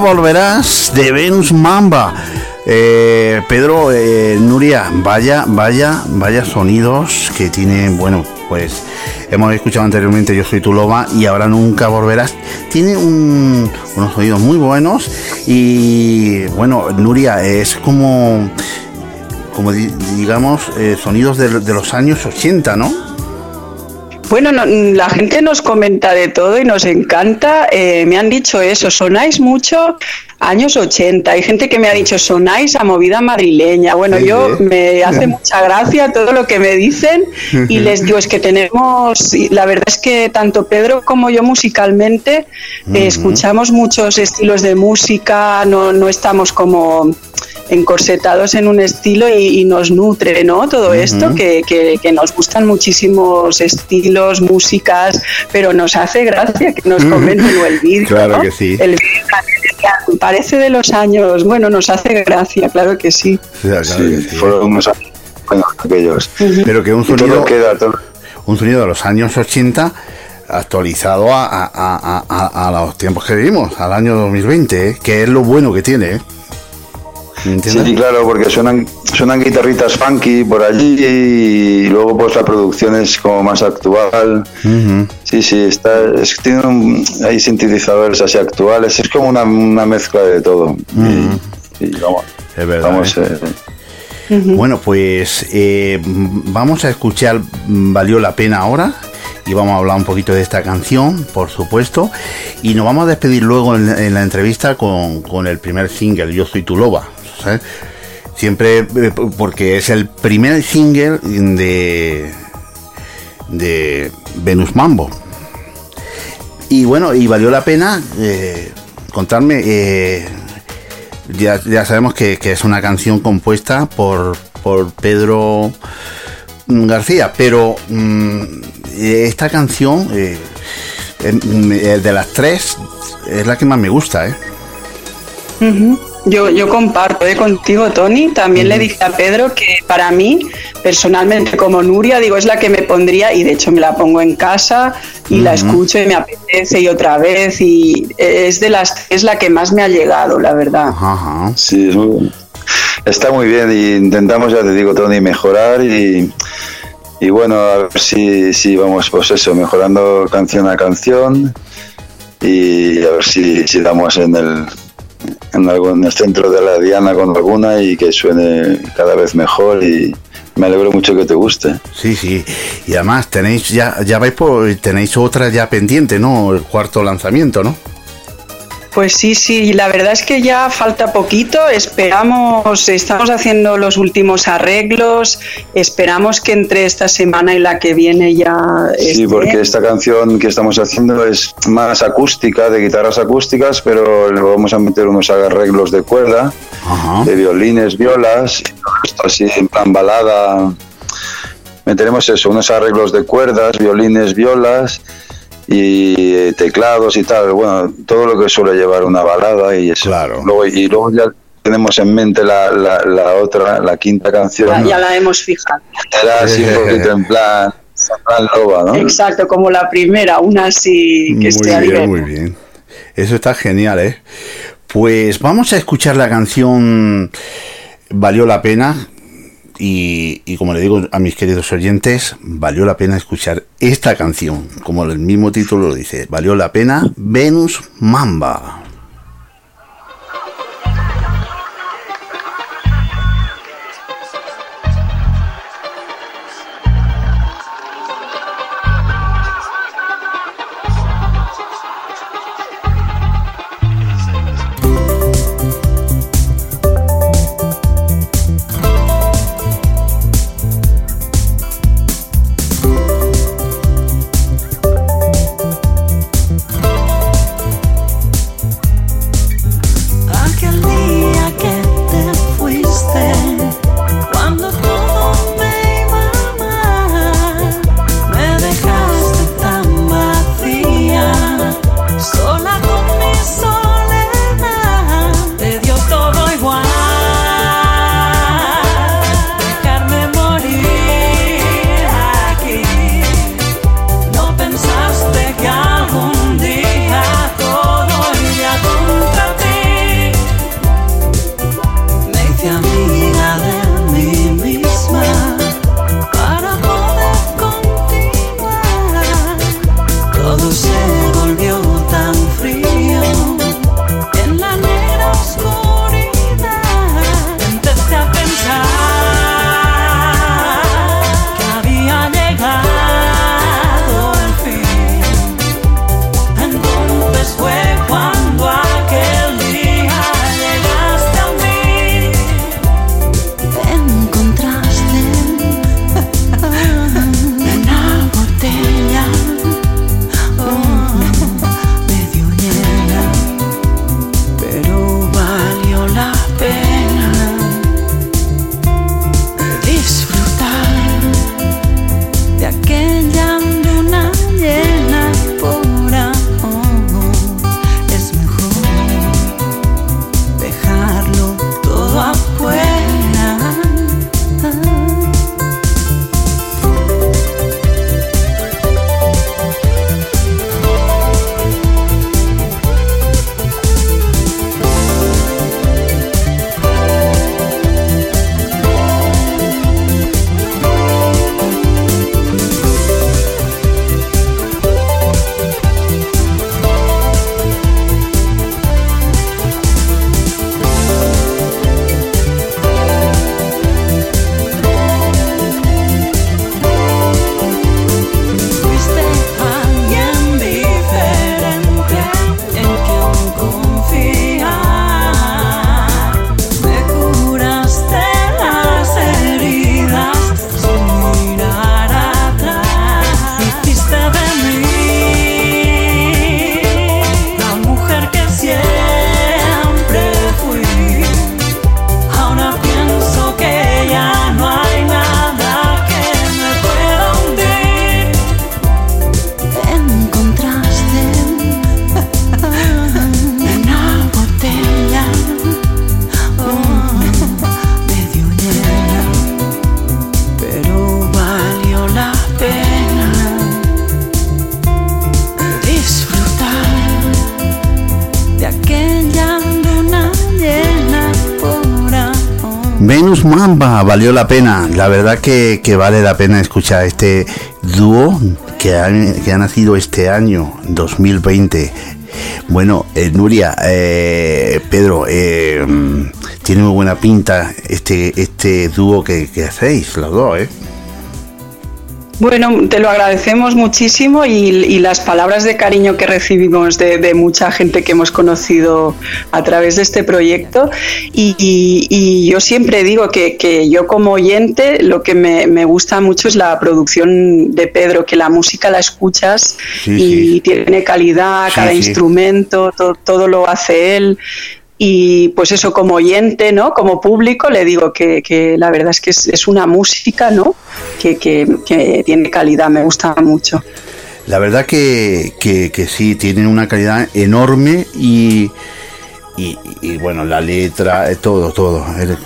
Volverás de Venus Mamba. Eh, Pedro, eh, Nuria, vaya, vaya, vaya sonidos que tienen, bueno, pues hemos escuchado anteriormente Yo soy tu loba y ahora nunca volverás. Tiene un- unos sonidos muy buenos y bueno, Nuria, es como, como di- digamos, eh, sonidos de, de los años 80, ¿no? Bueno, no- la gente nos comenta de todo y nos encanta. Eh, me han dicho eso, sonáis mucho años 80. Hay gente que me ha dicho, sonáis a movida madrileña. Bueno, Sí, yo me hace mucha gracia todo lo que me dicen y les digo, es que tenemos, la verdad es que tanto Pedro como yo musicalmente eh, escuchamos muchos estilos de música, no, no estamos como encorsetados en un estilo y, y nos nutre, ¿no? Todo esto, Ujú. que, que- que nos gustan muchísimos estilos, músicas, pero nos hace gracia que nos comenten o el vídeo. <laughs> Claro ¿no? que sí. El vídeo parece de los años, bueno, nos hace gracia, claro que sí. Sí, fueron unos años buenos aquellos. Pero que un sonido, queda, todo- un sonido de los años 80 actualizado a, a- a- a- a los tiempos que vivimos, al año 2020, ¿eh? que es lo bueno que tiene. ¿eh? Sí, claro, porque suenan, suenan guitarritas funky por allí y luego pues la producción es como más actual. Sí, sí, está, es, tiene un- hay sintetizadores así actuales, es como una, una mezcla de todo. Y, y vamos, Es verdad. vamos, ¿eh? eh, Bueno, pues eh, vamos a escuchar mm, Valió la pena ahora y vamos a hablar un poquito de esta canción, por supuesto, y nos vamos a despedir luego en, en la entrevista con, con el primer single, Yo soy tu loba, Siempre eh, porque es el primer single de, de Venus Mambo. Y bueno, y valió la pena eh, contarme, eh, ya, ya sabemos que, es una canción compuesta por, por Pedro García, pero mm, esta canción, em, de las tres, es la que más me gusta, ¿eh? Yo, yo comparto eh, contigo, Tony. También le dije a Pedro que para mí, personalmente, como Nuria, digo, es la que me pondría, y de hecho me la pongo en casa y la escucho y me apetece y otra vez. Y es de las es la que más me ha llegado, la verdad. Sí, es muy- está muy bien y intentamos, ya te digo, Tony, mejorar y, y bueno, a ver si, si vamos, pues eso, mejorando canción a canción y a ver si, si damos en el, en, algo, en el centro de la diana con alguna y que suene cada vez mejor y me alegro mucho que te guste. Sí, sí. Y además tenéis ya, ya vais por, tenéis otra ya pendiente, ¿no? El cuarto lanzamiento, ¿no? Pues sí, sí, la verdad es que ya falta poquito, esperamos, estamos haciendo los últimos arreglos, esperamos que entre esta semana y la que viene ya... Sí, esté. porque esta canción que estamos haciendo es más acústica, de guitarras acústicas, pero le vamos a meter unos arreglos de cuerda, de violines, violas, y todo esto así en plan balada. Meteremos eso, unos arreglos de cuerdas, violines, violas y eh, teclados y tal. Bueno, todo lo que suele llevar una balada y eso. Luego, y luego ya tenemos en mente la, la, la otra, la quinta canción. Ya, ya la hemos fijado. Era así un poquito en plan, en plan loba, ¿no? Exacto, como la primera, una así que esté Muy bien, muy bien. Eso está genial, ¿eh? Pues vamos a escuchar la canción Valió la pena. Y, como le digo a mis queridos oyentes, valió la pena escuchar esta canción. Como el mismo título lo dice, valió la pena Venus Mamba. La pena. La verdad que, vale la pena escuchar este dúo que ha, que ha nacido este año, 2020. Bueno, eh, Nuria, eh, Pedro, eh, tiene muy buena pinta este, este dúo que, que hacéis, los dos, ¿eh? Bueno, te lo agradecemos muchísimo y, y las palabras de cariño que recibimos de, de mucha gente que hemos conocido a través de este proyecto. Y, y- y yo siempre digo que, que yo como oyente lo que me, me gusta mucho es la producción de Pedro, que la música la escuchas Sí, y sí. tiene calidad, Sí, cada instrumento, to- todo lo hace él. Y pues eso, como oyente, ¿no? Como público, le digo que, que la verdad es que es, es una música, ¿no? Que, que- que tiene calidad, me gusta mucho. La verdad que, que, que sí, tienen una calidad enorme y, y, y, bueno, la letra, eh, todo, todo, eh,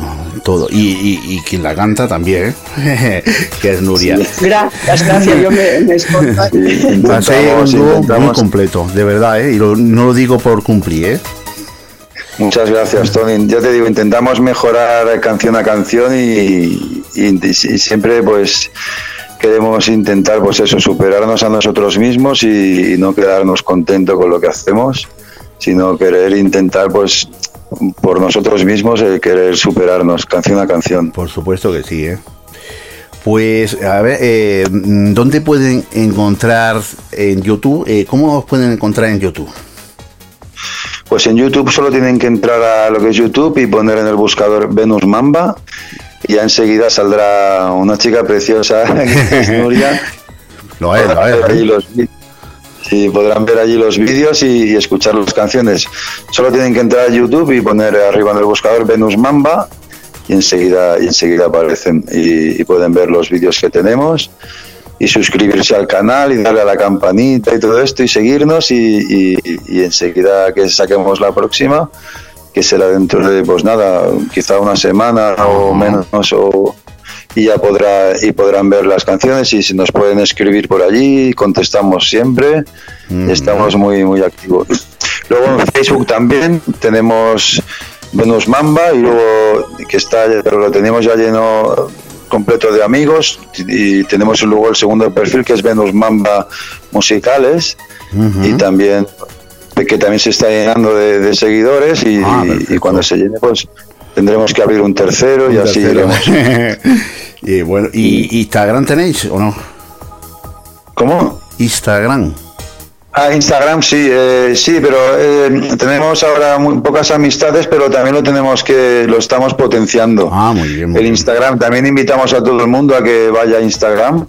todo. Y, y, y quien la canta también, ¿eh? <laughs> que es Nuria. Gracias, gracias, yo me, me esforzo. Hacéis <laughs> un Intentamos- dúo muy completo, de verdad, ¿eh? y lo- no lo digo por cumplir, ¿eh? Muchas gracias, Tony. Ya te digo, intentamos mejorar canción a canción y, siempre pues queremos intentar pues eso, superarnos a nosotros mismos y, no quedarnos contentos con lo que hacemos, sino querer intentar pues por nosotros mismos el querer superarnos canción a canción. Por supuesto que sí, ¿eh? Pues, a ver, eh, ¿dónde pueden encontrar en YouTube? Eh, ¿Cómo pueden encontrar en YouTube? Pues en YouTube solo tienen que entrar a lo que es YouTube y poner en el buscador Venus Mamba y ya enseguida saldrá una chica preciosa <laughs> que es Nuria. <laughs> Lo es, lo Podrán es. ver allí los Sí, podrán ver allí los vídeos y, y escuchar las canciones. Solo tienen que entrar a YouTube y poner arriba en el buscador Venus Mamba y enseguida, y enseguida aparecen y, y pueden ver los vídeos que tenemos y suscribirse al canal y darle a la campanita y todo esto y seguirnos y, y- y enseguida que saquemos la próxima que será dentro de pues nada quizá una semana o menos o y ya podrá y podrán ver las canciones y si nos pueden escribir por allí contestamos siempre estamos muy muy activos. Luego en Facebook también tenemos Venus Mamba y luego que está pero lo tenemos ya lleno completo de amigos y tenemos luego el segundo perfil que es Venus Mamba Musicales y también que también se está llenando de, de seguidores y, y cuando se llene pues tendremos que abrir un tercero y así iremos. <laughs> y bueno, ¿y Instagram tenéis o no? ¿Cómo? Instagram. Instagram sí, eh, sí, pero eh, tenemos ahora muy pocas amistades, pero también lo tenemos que lo estamos potenciando. Ah, muy bien. el Instagram también invitamos a todo el mundo a que vaya a Instagram.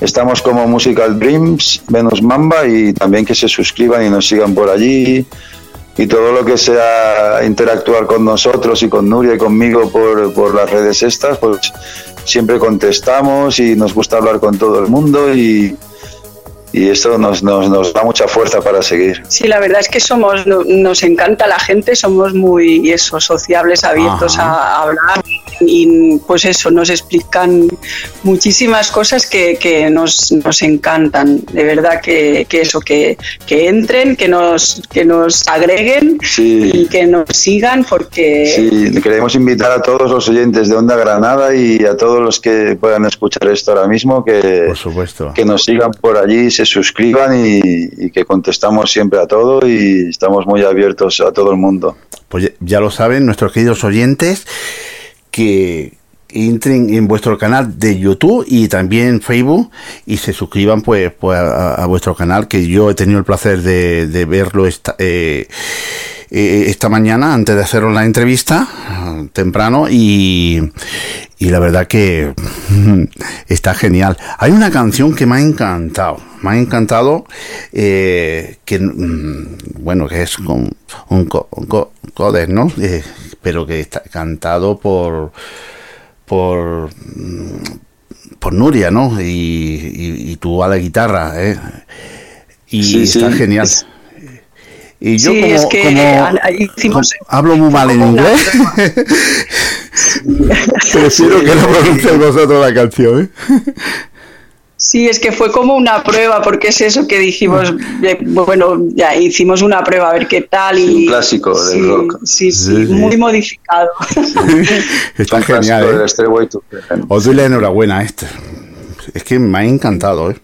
Estamos como Musical Dreams, Venus Mamba y también que se suscriban y nos sigan por allí y todo lo que sea interactuar con nosotros y con Nuria y conmigo por, por las redes estas, pues siempre contestamos y nos gusta hablar con todo el mundo y, y esto nos, nos, nos da mucha fuerza para seguir. Sí, la verdad es que somos, no- nos encanta la gente, somos muy eso, sociables, abiertos Ajá. a hablar y pues eso, nos explican muchísimas cosas que, que nos, nos encantan. De verdad que, que eso, que, que entren, que nos, que nos agreguen y que nos sigan porque Sí, queremos invitar a todos los oyentes de Onda Granada y a todos los que puedan escuchar esto ahora mismo que, Por supuesto. que nos sigan por allí, se suscriban y, que contestamos siempre a todo y estamos muy abiertos a todo el mundo. Pues ya- lo saben nuestros queridos oyentes que entren en vuestro canal de YouTube y también Facebook y se suscriban pues, pues a, a vuestro canal que yo he tenido el placer de, de verlo esta, eh, eh, esta mañana antes de haceros la entrevista temprano y, y la verdad que <laughs> está genial. Hay una canción que me ha encantado, me ha encantado eh, que mm, bueno que es con un, co- un co- coder, ¿no? Eh, pero que está cantado por por mm, por Nuria, ¿no? Y, y, y tú a la guitarra, ¿eh? Y Sí, sí. está genial. Y yo Sí, como, es que, como- hicimos- como hablo muy mal en inglés, <laughs> prefiero que lo pronunciéis vosotros la canción, ¿eh? Sí, es que fue como una prueba, porque es eso que dijimos, eh, bueno, ya hicimos una prueba a ver qué tal. Y, un clásico del sí, rock. Sí, sí, Sí, sí. muy modificado. <laughs> <laughs> Está Un clásico genial, del ¿eh? Os doy la enhorabuena a este. Es que me ha encantado, ¿eh?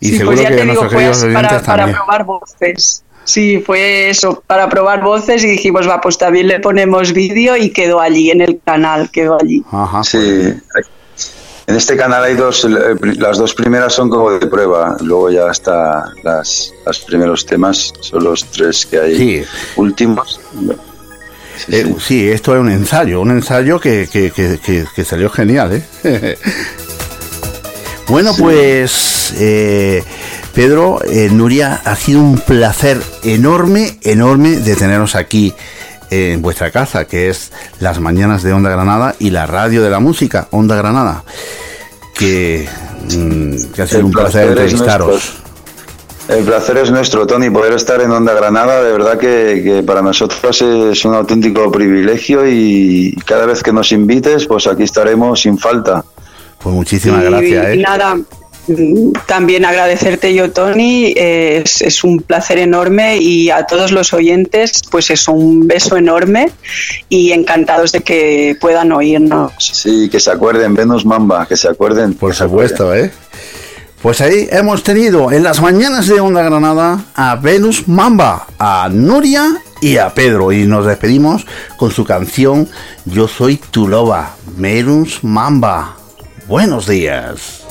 Y Sí, seguro pues ya que te digo, nuestros fue queridos así para, oyentes para también. probar voces. Sí, fue eso, para probar voces y dijimos, va, pues también le ponemos vídeo y quedó allí, en el canal, quedó allí. Ajá. Sí. En este canal hay dos, eh, las dos primeras son como de prueba, luego ya está las, los primeros temas, son los tres que hay Sí. últimos. Eh, sí, esto es un ensayo, un ensayo que, que- que- que- que salió genial, ¿eh? <laughs> bueno, pues eh, Pedro, eh, Nuria, ha sido un placer enorme, enorme de teneros aquí en vuestra casa, que es las mañanas de Onda Granada y la radio de la música, Onda Granada, que, mm, que ha sido El un placer entrevistaros. El placer es nuestro, Tony, poder estar en Onda Granada. De verdad que, que para nosotros es un auténtico privilegio y cada vez que nos invites, pues aquí estaremos sin falta. Pues muchísimas Y- gracias, y ¿eh? nada, mm, también agradecerte yo, Tony, eh, es, es un placer enorme y a todos los oyentes, pues es un beso enorme y encantados de que puedan oírnos. Sí, que se acuerden, Venus Mamba, que se acuerden. Por supuesto, ¿eh? Pues ahí hemos tenido en las mañanas de Onda Granada a Venus Mamba, a Nuria y a Pedro. Y nos despedimos con su canción Yo soy tu loba, Venus Mamba. Buenos días.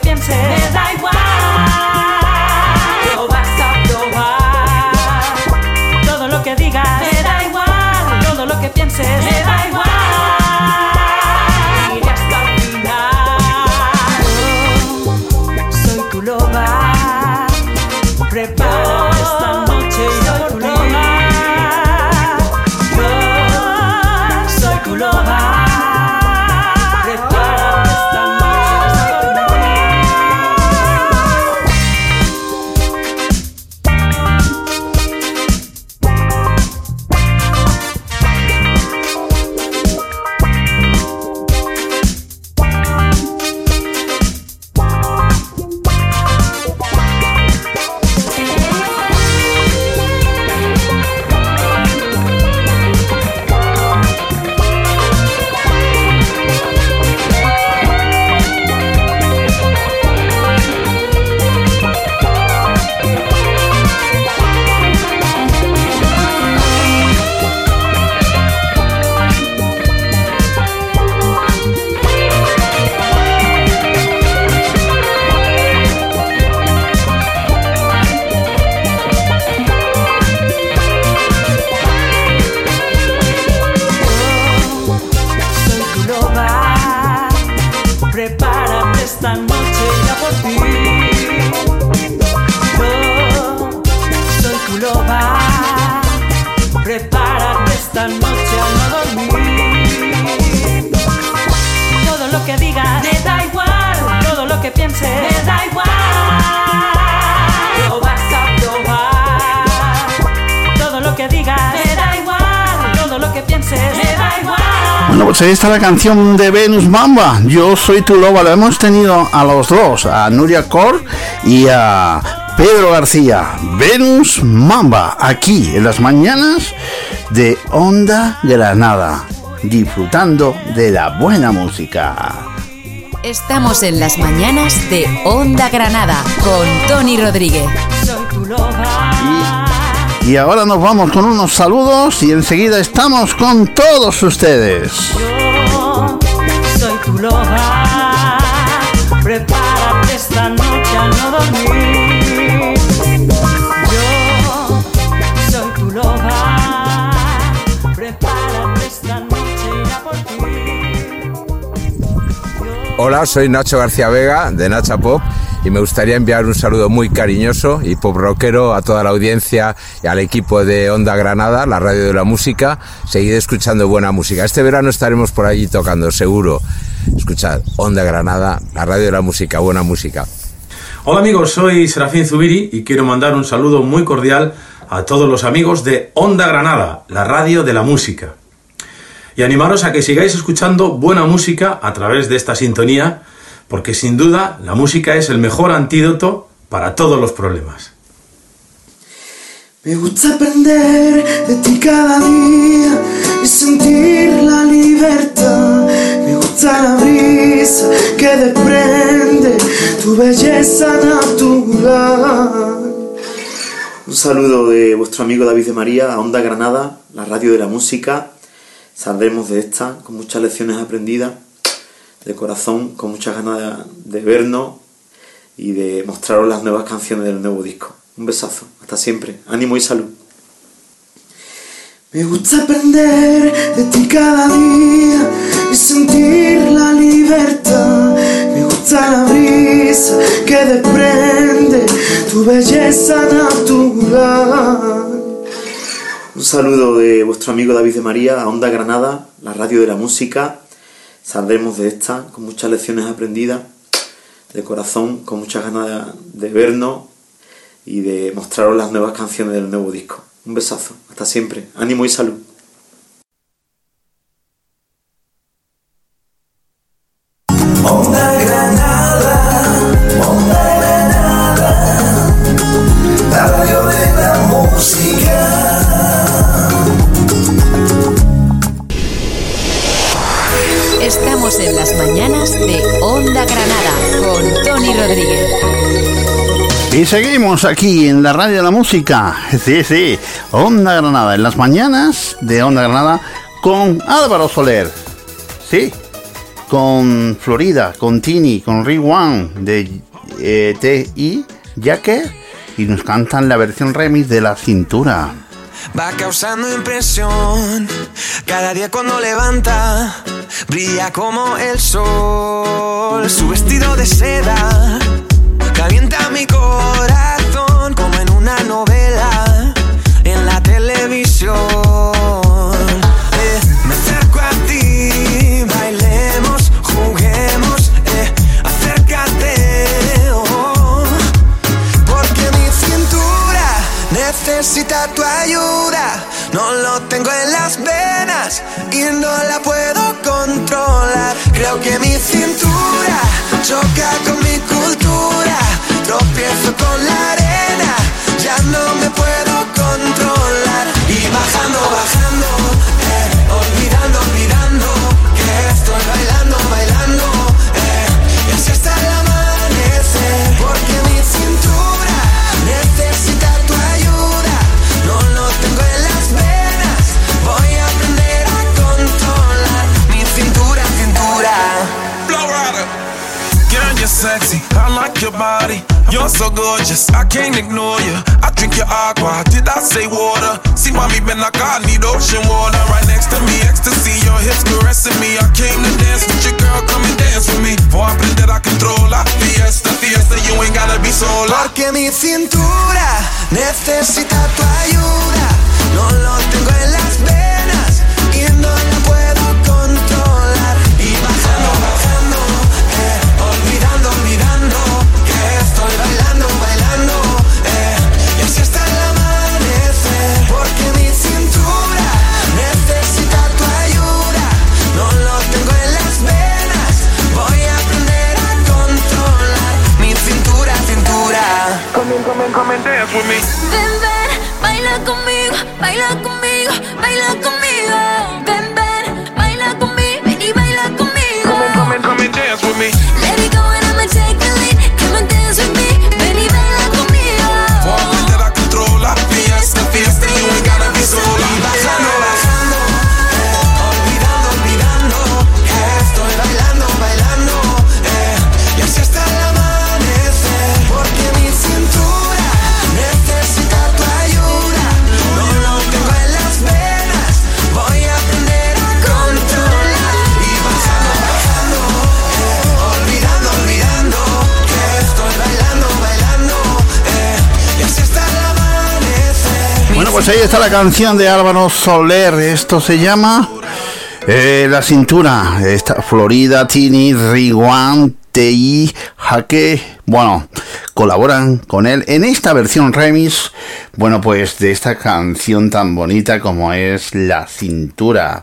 que me da igual. Lo vas probar. Todo lo que digas, me da igual. Todo lo que pienses, me da igual. Está la canción de Venus Mamba. Yo soy tu loba. Lo hemos tenido a los dos, a Nuria Cor y a Pedro García. Venus Mamba, aquí en las mañanas de Onda Granada, disfrutando de la buena música. Estamos en las mañanas de Onda Granada con Tony Rodríguez. Y ahora nos vamos con unos saludos y enseguida estamos con todos ustedes. Esta noche a no dormir. Soy tu esta noche. Hola, soy Nacho García Vega de Nacha Pop y me gustaría enviar un saludo muy cariñoso y pop rockero a toda la audiencia y al equipo de Onda Granada, la radio de la música. Seguid escuchando buena música. Este verano estaremos por allí tocando, seguro. Escuchad Onda Granada, la radio de la música, buena música. Hola amigos, soy Serafín Zubiri y quiero mandar un saludo muy cordial a todos los amigos de Onda Granada, la radio de la música. Y animaros a que sigáis escuchando buena música a través de esta sintonía, porque sin duda la música es el mejor antídoto para todos los problemas. Me gusta aprender de ti cada día y sentir la libertad. La brisa que desprende tu belleza natural. Un saludo de vuestro amigo David de María a Onda Granada, la radio de la música. Saldremos de esta con muchas lecciones aprendidas, de corazón, con muchas ganas de vernos y de mostraros las nuevas canciones del nuevo disco. Un besazo, hasta siempre, ánimo y salud. Me gusta aprender de ti cada día y sentir la libertad. Me gusta la brisa que desprende tu belleza natural. Un saludo de vuestro amigo David de María a Onda Granada, la radio de la música. Saldremos de esta con muchas lecciones aprendidas, de corazón, con muchas ganas de vernos y de mostraros las nuevas canciones del nuevo disco. Un besazo, hasta siempre, ánimo y salud. Onda Granada, Onda Granada, la radio de la música. Estamos en las mañanas de Onda Granada con Tony Rodríguez. Y seguimos aquí en la radio de la música. Sí, sí. Onda Granada, en las mañanas de Onda Granada con Álvaro Soler. Sí. Con Florida, con Tini, con One de eh, T.I. Jaque. Y nos cantan la versión remix de La Cintura. Va causando impresión. Cada día cuando levanta, brilla como el sol. Su vestido de seda calienta mi corazón como en una novela necesita tu ayuda. No lo tengo en las venas y no la puedo controlar. Creo que mi cintura choca con mi cultura. Tropiezo con la arena, ya no me puedo controlar. Y bajando, bajando, eh, olvidando, olvidando que estoy I like your body. You're so gorgeous, I can't ignore you. I drink your agua, did I say water? See, mommy, been like I need ocean water. Right next to me, ecstasy, your hips caressing me. I came to dance with your girl, come and dance with me. Aprender a controlar. Fiesta, fiesta, you ain't gotta be sola. Porque mi cintura necesita tu ayuda. No lo tengo en las venas come and dance with me. Pues ahí está la canción de Álvaro Soler. Esto se llama eh, La Cintura. Esta Florida, Tini, Riguan, TI, Jaque. Bueno, colaboran con él en esta versión remix. Bueno, pues de esta canción tan bonita como es La Cintura.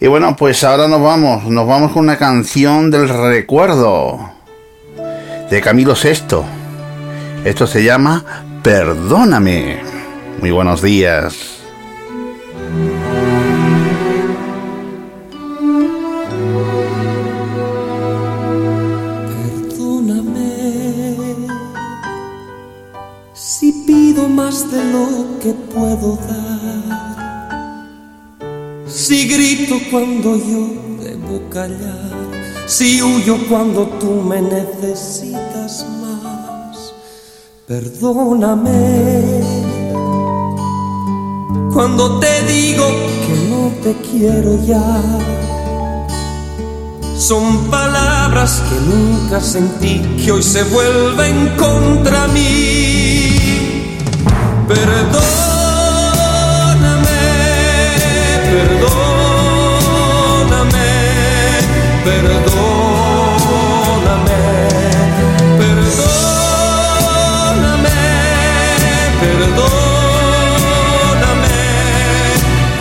Y bueno, pues ahora nos vamos. Nos vamos con una canción del recuerdo de Camilo VI. Esto se llama Perdóname. Muy buenos días. Perdóname si pido más de lo que puedo dar. Si grito cuando yo debo callar. Si huyo cuando tú me necesitas más. Perdóname cuando te digo que no te quiero ya. Son palabras que nunca sentí, que hoy se vuelven contra mí. Perdóname,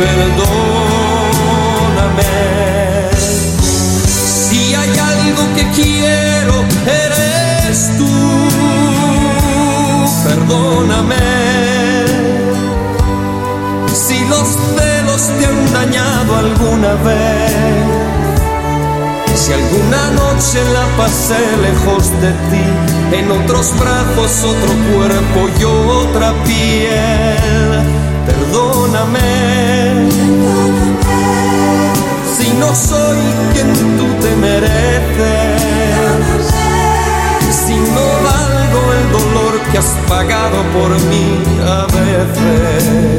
perdóname. Si hay algo que quiero, eres tú. Perdóname. Si los celos te han dañado alguna vez. Si alguna noche la pasé lejos de ti, en otros brazos otro cuerpo y otra piel. Perdóname. Si no soy quien tú te mereces. Si no valgo el dolor que has pagado por mí a veces.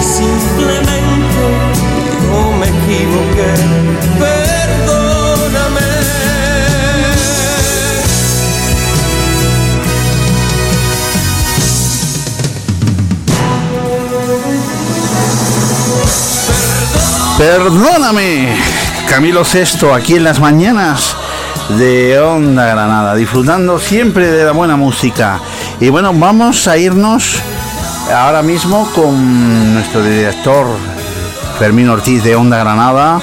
Simplemente me equivoqué. Perdóname. Perdóname, Camilo Sesto, aquí en las mañanas de Onda Granada, disfrutando siempre de la buena música. Y bueno, vamos a irnos ahora mismo con nuestro director Fermín Ortiz de Onda Granada.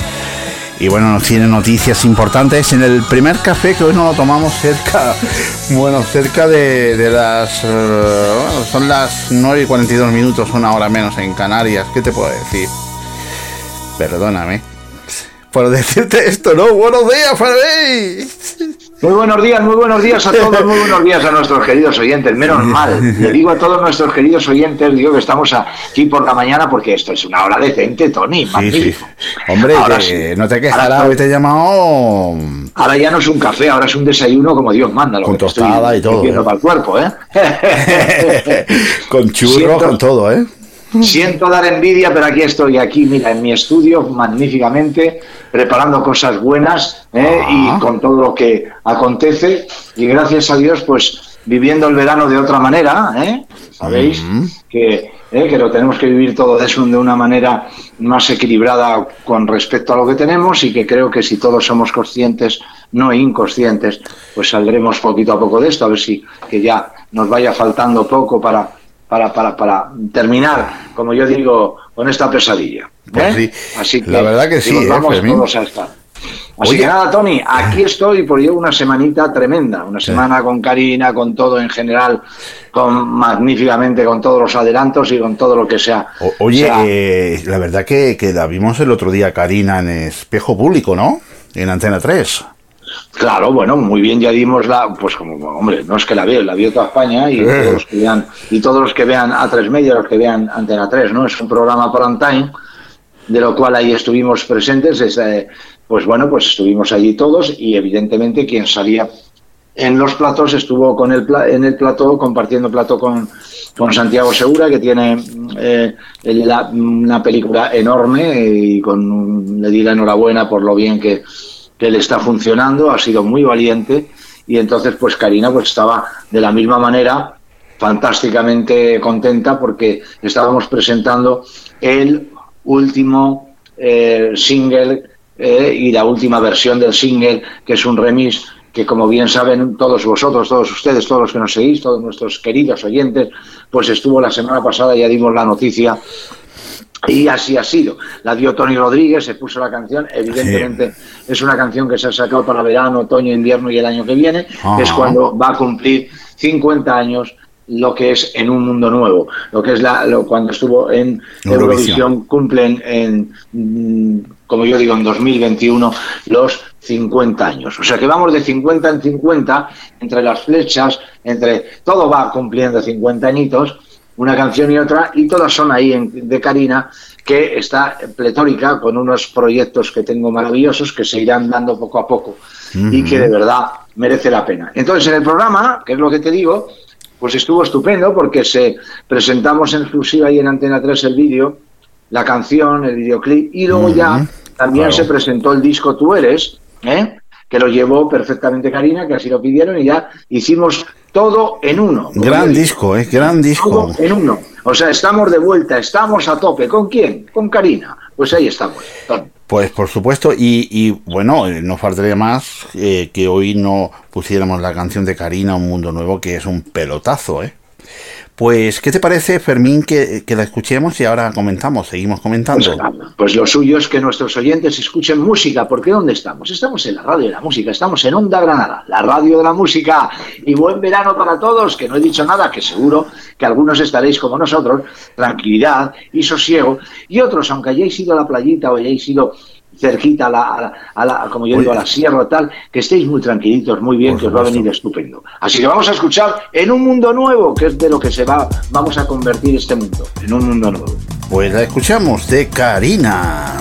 Y bueno, nos tiene noticias importantes en el primer café que hoy nos lo tomamos cerca, <laughs> bueno, cerca de, de las... eh, bueno, son las 9 y 42 minutos, una hora menos en Canarias. ¿Qué te puedo decir? Perdóname por decirte esto, ¿no? Buenos días, Fermín. Muy buenos días, muy buenos días a todos, muy buenos días a nuestros queridos oyentes. Menos mal, le digo a todos nuestros queridos oyentes, digo que estamos aquí por la mañana porque esto es una hora decente, Tony. Sí. Hombre, Ahora que sí. no te quejarás, Ahora- hoy te he llamado Ahora ya no es un café, ahora es un desayuno como Dios manda. Lo Con que tostada estoy y todo, ¿eh? para el cuerpo, ¿eh? <laughs> con churros, Siento- con todo, ¿eh? Siento dar envidia, pero aquí estoy, aquí, mira, en mi estudio, magníficamente, preparando cosas buenas ¿eh? y con todo lo que acontece. Y gracias a Dios, pues viviendo el verano de otra manera, ¿eh? ¿sabéis? Que, ¿eh? que lo tenemos que vivir todo de una manera más equilibrada con respecto a lo que tenemos y que creo que si todos somos conscientes, no inconscientes, pues saldremos poquito a poco de esto, a ver si que ya nos vaya faltando poco para para, para, para terminar, como yo digo, con esta pesadilla. Pues ¿eh? sí, Así que, la verdad que sí, ¿eh, vamos todos a estar. Así Oye. que nada, Tony, aquí estoy por llevo una semanita tremenda, una semana con Karina, con todo en general, con magníficamente con todos los adelantos y con todo lo que sea. O- oye, sea, eh, la verdad que, que la vimos el otro día, Karina, en espejo público, ¿no? En Antena 3. Claro, bueno, muy bien, ya dimos la, pues como, hombre, no es que la veo, la vio toda España y Eh. todos los que vean, y todos los que vean a tres media, los que vean Antena 3, ¿no? Es un programa prime time, de lo cual ahí estuvimos presentes, es, eh, pues bueno, pues estuvimos allí todos y evidentemente quien salía en los platos estuvo con el pla- en el plató, compartiendo plató con, con Santiago Segura, que tiene eh, la- una película enorme y con le di la enhorabuena por lo bien que, que le está funcionando, ha sido muy valiente y entonces pues Karina pues estaba de la misma manera fantásticamente contenta porque estábamos presentando el último eh, single eh, y la última versión del single, que es un remix que como bien saben todos vosotros, todos ustedes, todos los que nos seguís, todos nuestros queridos oyentes, pues estuvo la semana pasada, ya dimos la noticia y así ha sido. La dio Tony Rodríguez, se puso la canción. Evidentemente es una canción que se ha sacado para verano, otoño, invierno y el año que viene. Ajá. Es cuando va a cumplir 50 años lo que es en un mundo nuevo, lo que es la, lo- cuando estuvo en Eurovisión. Eurovisión, cumplen en, mm, como yo digo, en 2021 los 50 años. O sea que vamos de 50 en 50 entre las flechas, entre todo va cumpliendo 50 añitos una canción y otra, y todas son ahí en- de Karina, que está pletórica con unos proyectos que tengo maravillosos que se irán dando poco a poco y que de verdad merece la pena. Entonces, en el programa, que es lo que te digo, pues estuvo estupendo porque se presentamos en exclusiva y en Antena 3 el vídeo, la canción, el videoclip, y luego ya también claro. se presentó el disco Tú Eres, ¿eh? Que lo llevó perfectamente Karina, que así lo pidieron, y ya hicimos todo en uno. Gran disco, ¿eh? Gran disco. Todo en uno. O sea, estamos de vuelta, estamos a tope. ¿Con quién? Con Karina. Pues ahí estamos. Pues por supuesto, y, y, bueno, eh, no faltaría más eh, que hoy no pusiéramos la canción de Karina, Un Mundo Nuevo, que es un pelotazo, ¿eh? Pues, ¿qué te parece, Fermín, que, que la escuchemos y ahora comentamos, seguimos comentando? Pues lo suyo es que nuestros oyentes escuchen música, porque ¿dónde estamos? Estamos en la radio de la música, estamos en Onda Granada, la radio de la música. Y buen verano para todos, que no he dicho nada, que seguro que algunos estaréis como nosotros, tranquilidad y sosiego, y otros, aunque hayáis ido a la playita o hayáis ido cerquita a la, a la- a la- como yo digo, a la sierra tal, que estéis muy tranquilitos, muy bien, que os va a venir estupendo. Así que vamos a escuchar en un mundo nuevo, que es de lo que se va, vamos a convertir este mundo, en un mundo nuevo. Pues la escuchamos de Karina.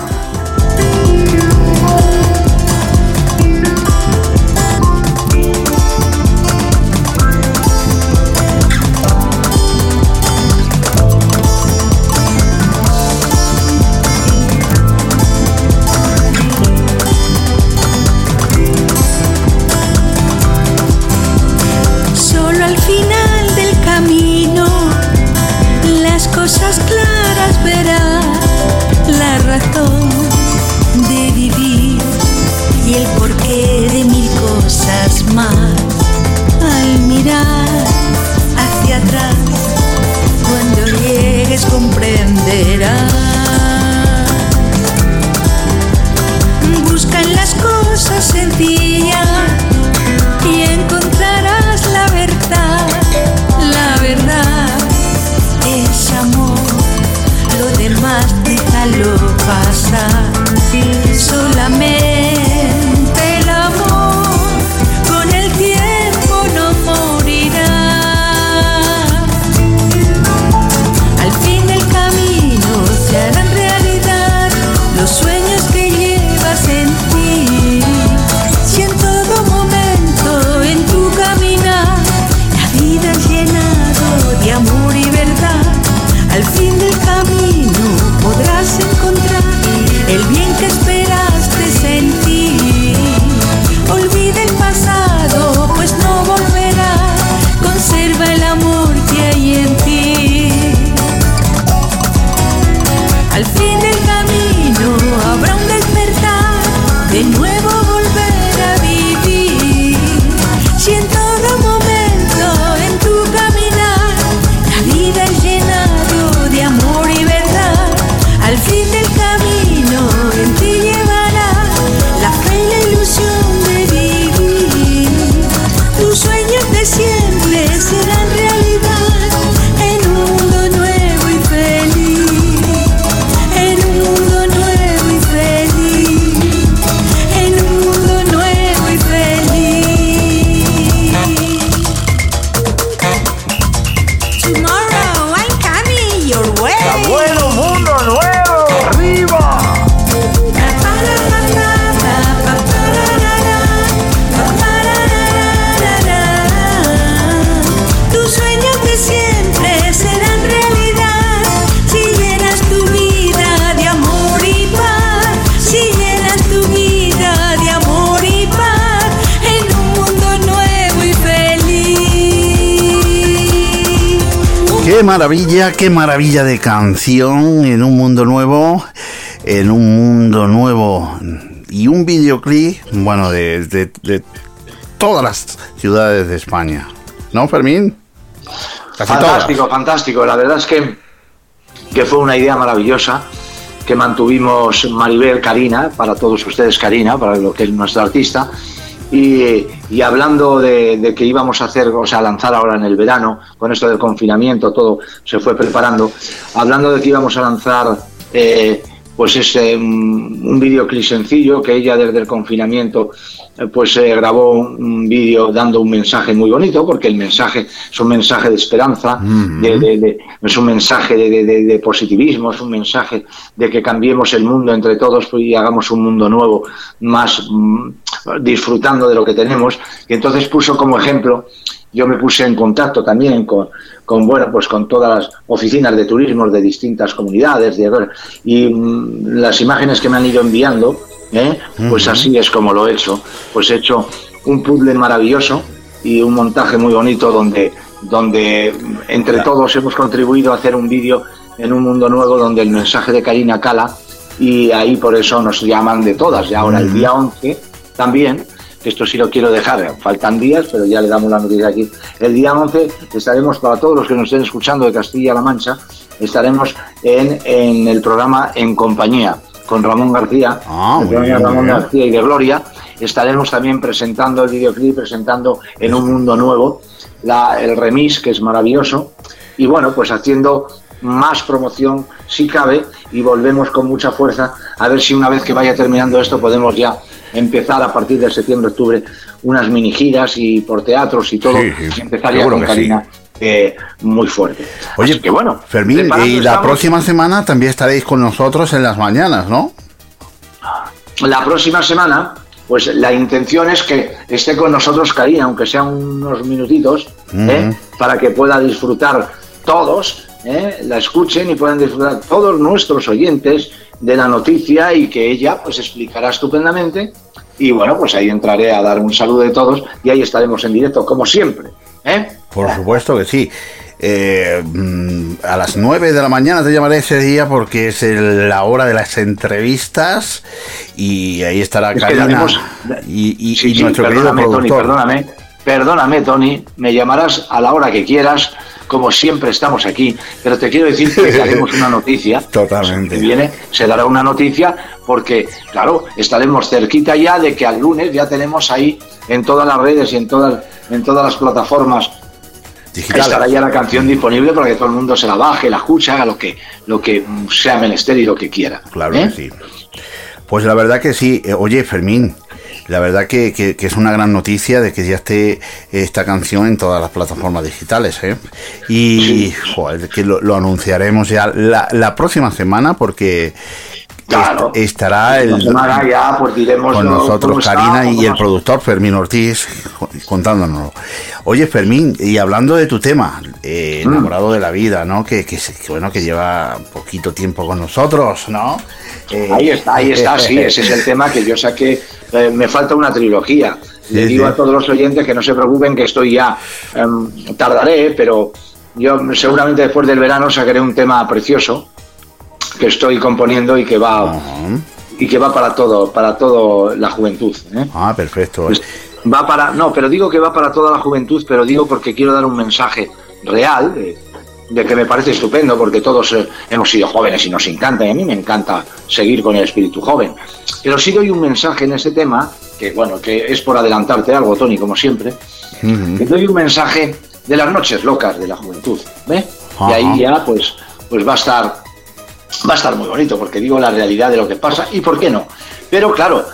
Maravilla, qué maravilla de canción en un mundo nuevo, en un mundo nuevo y un videoclip, bueno, de, de- todas las ciudades de España. ¿No, Fermín? Fantástico, fantástico. La verdad es que, que fue una idea maravillosa que mantuvimos Maribel, Karina, para todos ustedes Karina, para lo que es nuestra artista. Y, y hablando de, de que íbamos a hacer, o sea, lanzar ahora en el verano, con esto del confinamiento, todo se fue preparando, hablando de que íbamos a lanzar eh, pues es un, un videoclip sencillo que ella desde el confinamiento eh, pues eh, grabó un, vídeo dando un mensaje muy bonito porque el mensaje es un mensaje de esperanza de- de- de- es un mensaje de, positivismo es un mensaje de que cambiemos el mundo entre todos y hagamos un mundo nuevo más mm, disfrutando de lo que tenemos. Y entonces puso como ejemplo yo me puse en contacto también con, con bueno pues con todas las oficinas de turismo de distintas comunidades de- y mm, las imágenes que me han ido enviando ¿eh? pues así es como lo he hecho. Pues he hecho un puzzle maravilloso y un montaje muy bonito donde donde entre todos hemos contribuido a hacer un vídeo en un mundo nuevo donde el mensaje de Karina cala y ahí por eso nos llaman de todas. Y ahora el día 11 también que esto sí lo quiero dejar, faltan días, pero ya le damos la noticia aquí. El día 11 estaremos, para todos los que nos estén escuchando de Castilla-La Mancha, estaremos en, en el programa En Compañía con Ramón García, Ah, el bien, Ramón bien. García y de Gloria. Estaremos también presentando el videoclip, presentando En un Mundo Nuevo, la, el remix, que es maravilloso. Y bueno, pues haciendo más promoción, si cabe, y volvemos con mucha fuerza a ver si una vez que vaya terminando esto podemos ya empezar a partir de septiembre-octubre unas mini giras y por teatros y todo, Sí, sí, y empezar ya seguro con Karina eh, muy fuerte. Oye, Así que bueno, Fermín, y la estamos. próxima semana también estaréis con nosotros en las mañanas, ¿no? La próxima semana, pues la intención es que esté con nosotros Karina, aunque sean unos minutitos, ¿eh? Para que pueda disfrutar todos, ¿eh? la escuchen y puedan disfrutar todos nuestros oyentes de la noticia y que ella pues explicará estupendamente. Y bueno, pues ahí entraré a dar un saludo de todos y ahí estaremos en directo, como siempre. ¿eh? Por supuesto que sí. Eh, mm, a las 9 de la mañana te llamaré ese día porque es el- la hora de las entrevistas y ahí estará Es que Karina y, y- Sí, y sí, nuestro querido perdóname, Tony, perdóname. Perdóname, Tony. Me llamarás a la hora que quieras, como siempre estamos aquí. Pero te quiero decir que daremos una noticia. <laughs> Totalmente. Viene, se dará una noticia porque, claro, estaremos cerquita ya de que al lunes ya tenemos ahí en todas las redes y en todas, en todas las plataformas estará ya la canción disponible para que todo el mundo se la baje, la escuche, haga lo que, lo que sea menester y lo que quiera. Claro ¿Eh? que sí. Pues la verdad que sí. Eh, oye, Fermín, la verdad que, que- que es una gran noticia de que ya esté esta canción en todas las plataformas digitales. ¿eh? Y joder, que lo, lo anunciaremos ya la, la próxima semana porque Claro. est- estará el, ya, pues con nosotros está, Karina y el productor Fermín Ortiz contándonos. Oye Fermín, y hablando de tu tema, eh, Mm. enamorado de la vida, ¿no? Que, que, bueno que lleva poquito tiempo con nosotros, ¿no? Eh, Ahí está, ahí está, sí, ese es el <laughs> tema que yo saqué. eh, me falta una trilogía. Le Sí, digo sí. a todos los oyentes que no se preocupen, que estoy ya. em, tardaré, pero yo seguramente después del verano sacaré un tema precioso que estoy componiendo y que va y que va para todo, para todo la juventud. ¿eh? Ah, perfecto. Pues va para, no, pero digo que va para toda la juventud, pero digo porque quiero dar un mensaje real de, de que me parece estupendo, porque todos eh, hemos sido jóvenes y nos encanta, y a mí me encanta seguir con el espíritu joven. Pero sí doy un mensaje en ese tema, que bueno, que es por adelantarte algo, Tony, como siempre, que doy un mensaje de las noches locas de la juventud, ¿ve? Y ahí ya, pues, pues va a estar va a estar muy bonito porque digo la realidad de lo que pasa y por qué no. Pero claro,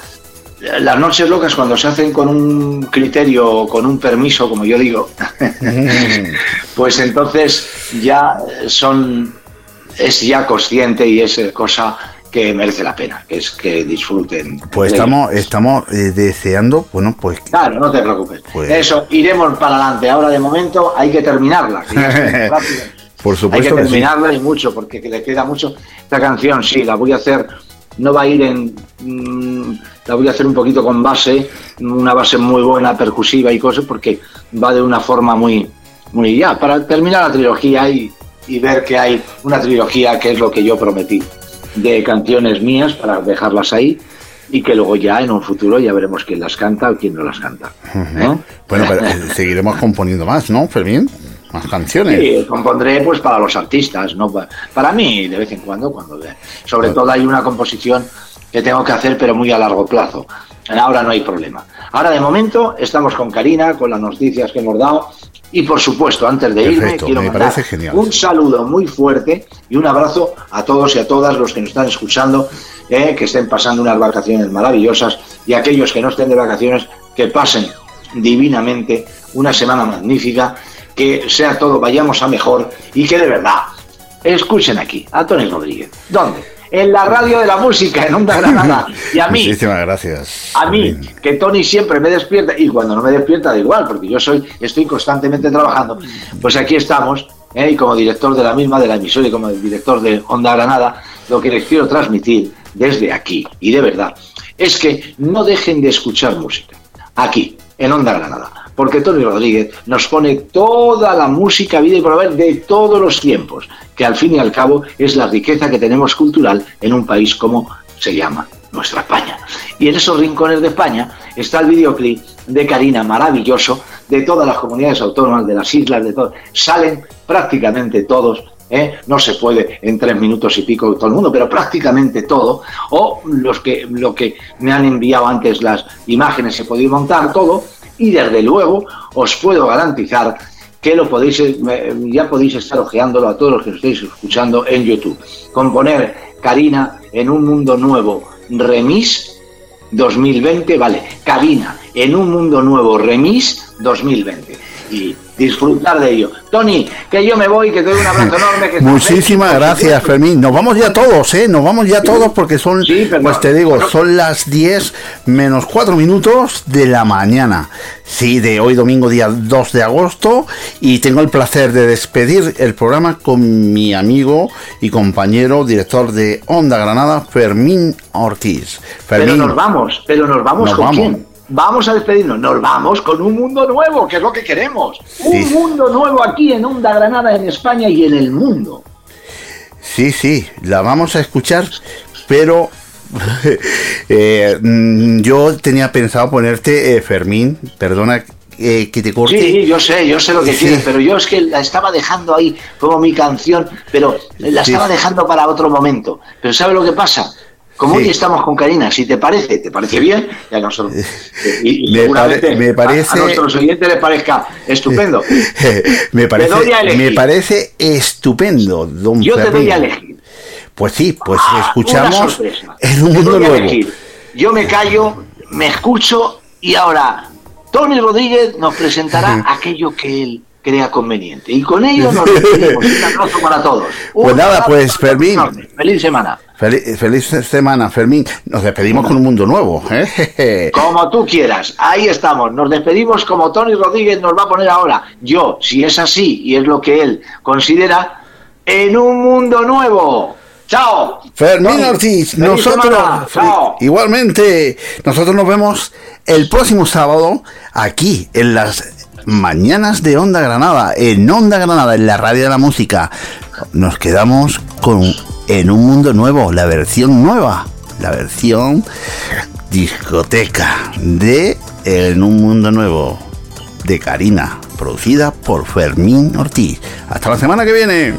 las noches locas cuando se hacen con un criterio, con un permiso, como yo digo, <laughs> pues entonces ya son es ya consciente y es cosa que merece la pena, que es que disfruten. Pues estamos, estamos eh, deseando, bueno, pues Claro, no te preocupes. Pues- Eso, iremos para adelante. Ahora de momento hay que terminarla. <laughs> que Hay que supuesto que sí. terminarla y mucho, porque le queda mucho. Esta canción, sí, la voy a hacer, no va a ir en. mm, la voy a hacer un poquito con base, una base muy buena, percusiva y cosas, porque va de una forma muy. muy ya, para terminar la trilogía y, y ver que hay una trilogía que es lo que yo prometí de canciones mías para dejarlas ahí y que luego ya en un futuro ya veremos quién las canta o quién no las canta. ¿eh? Bueno, pero eh, seguiremos componiendo más, ¿no, Fermín? Más canciones. Sí, compondré pues para los artistas, no Pa- para mí de vez en cuando, cuando sobre todo hay una composición que tengo que hacer pero muy a largo plazo. Ahora no hay problema. Ahora de momento estamos con Karina, con las noticias que hemos dado y por supuesto antes de irme Perfecto, quiero me mandar un saludo muy fuerte y un abrazo a todos y a todas los que nos están escuchando, eh, que estén pasando unas vacaciones maravillosas y aquellos que no estén de vacaciones que pasen divinamente una semana magnífica, que sea todo, vayamos a mejor y que de verdad escuchen aquí a Tony Rodríguez. ¿Dónde? En la radio de la música, en Onda Granada. Y a mí, Muchísimas gracias. a mí, que Tony siempre me despierta, y cuando no me despierta da igual, porque yo soy, estoy constantemente trabajando, pues aquí estamos, ¿eh? y como director de la misma, de la emisora y como director de Onda Granada, lo que les quiero transmitir desde aquí, y de verdad, es que no dejen de escuchar música, aquí, en Onda Granada, porque Tony Rodríguez nos pone toda la música, vida y por haber de todos los tiempos, que al fin y al cabo es la riqueza que tenemos cultural en un país como se llama nuestra España. Y en esos rincones de España está el videoclip de Karina, maravilloso, de todas las comunidades autónomas, de las islas, de todo. Salen prácticamente todos. ¿eh? No se puede en tres minutos y pico todo el mundo, pero prácticamente todo. O los que, lo que me han enviado antes las imágenes se podéis montar todo. Y desde luego os puedo garantizar que lo podéis, ya podéis estar ojeándolo a todos los que os estéis escuchando en YouTube. Con poner Karina en un mundo nuevo, remis 2020, vale, Karina en un mundo nuevo, remis 2020. Y disfrutar de ello. Tony, que yo me voy, que te doy un abrazo enorme. Que Muchísimas gracias, Fermín. Nos vamos ya todos, ¿eh? Nos vamos ya todos porque son, pues te digo, son las 10 menos 4 minutos de la mañana. Sí, de hoy domingo día 2 de agosto y tengo el placer de despedir el programa con mi amigo y compañero director de Onda Granada, Fermín Ortiz. Pero nos vamos, pero nos vamos Nos con vamos. quién? Vamos a despedirnos, nos vamos con un mundo nuevo, que es lo que queremos. Sí. Un mundo nuevo aquí en Onda Granada, en España y en el mundo. Sí, sí, la vamos a escuchar, pero <laughs> eh, mm, yo tenía pensado ponerte eh, Fermín, perdona eh, que te corte. Sí, yo sé, yo sé lo que Sí. quieres, pero yo es que la estaba dejando ahí como mi canción, pero la Sí. estaba dejando para otro momento. Pero ¿sabe lo que pasa? Como Sí. hoy estamos con Karina, si te parece, ¿te parece bien? Ya nosotros, <laughs> y, y Me seguramente pare- me a- parece- a, nuestros oyentes les parezca estupendo. <laughs> me parece, a me parece estupendo, don Yo te doy a elegir. Pues sí, pues Una escuchamos en un mundo a nuevo. elegir. Yo me callo, me escucho y ahora Tony Rodríguez nos presentará <laughs> aquello que él crea conveniente. Y con ello nos despedimos. Un abrazo para todos. Un Pues nada, pues Fermín. Feliz semana. Feliz, feliz semana, Fermín. Nos despedimos con un mundo nuevo. ¿eh? <laughs> Como tú quieras. Ahí estamos. Nos despedimos como Tony Rodríguez nos va a poner ahora. Yo, si es así y es lo que él considera, en un mundo nuevo. ¡Chao! Fermín Ortiz, feliz nosotros. ¡Chao! igualmente, nosotros nos vemos el próximo sábado aquí en las mañanas de Onda Granada, en Onda Granada, en la radio de la música. Nos quedamos con En un mundo nuevo, la versión nueva, la versión discoteca de En un mundo nuevo de Karina, producida por Fermín Ortiz. Hasta la semana que viene.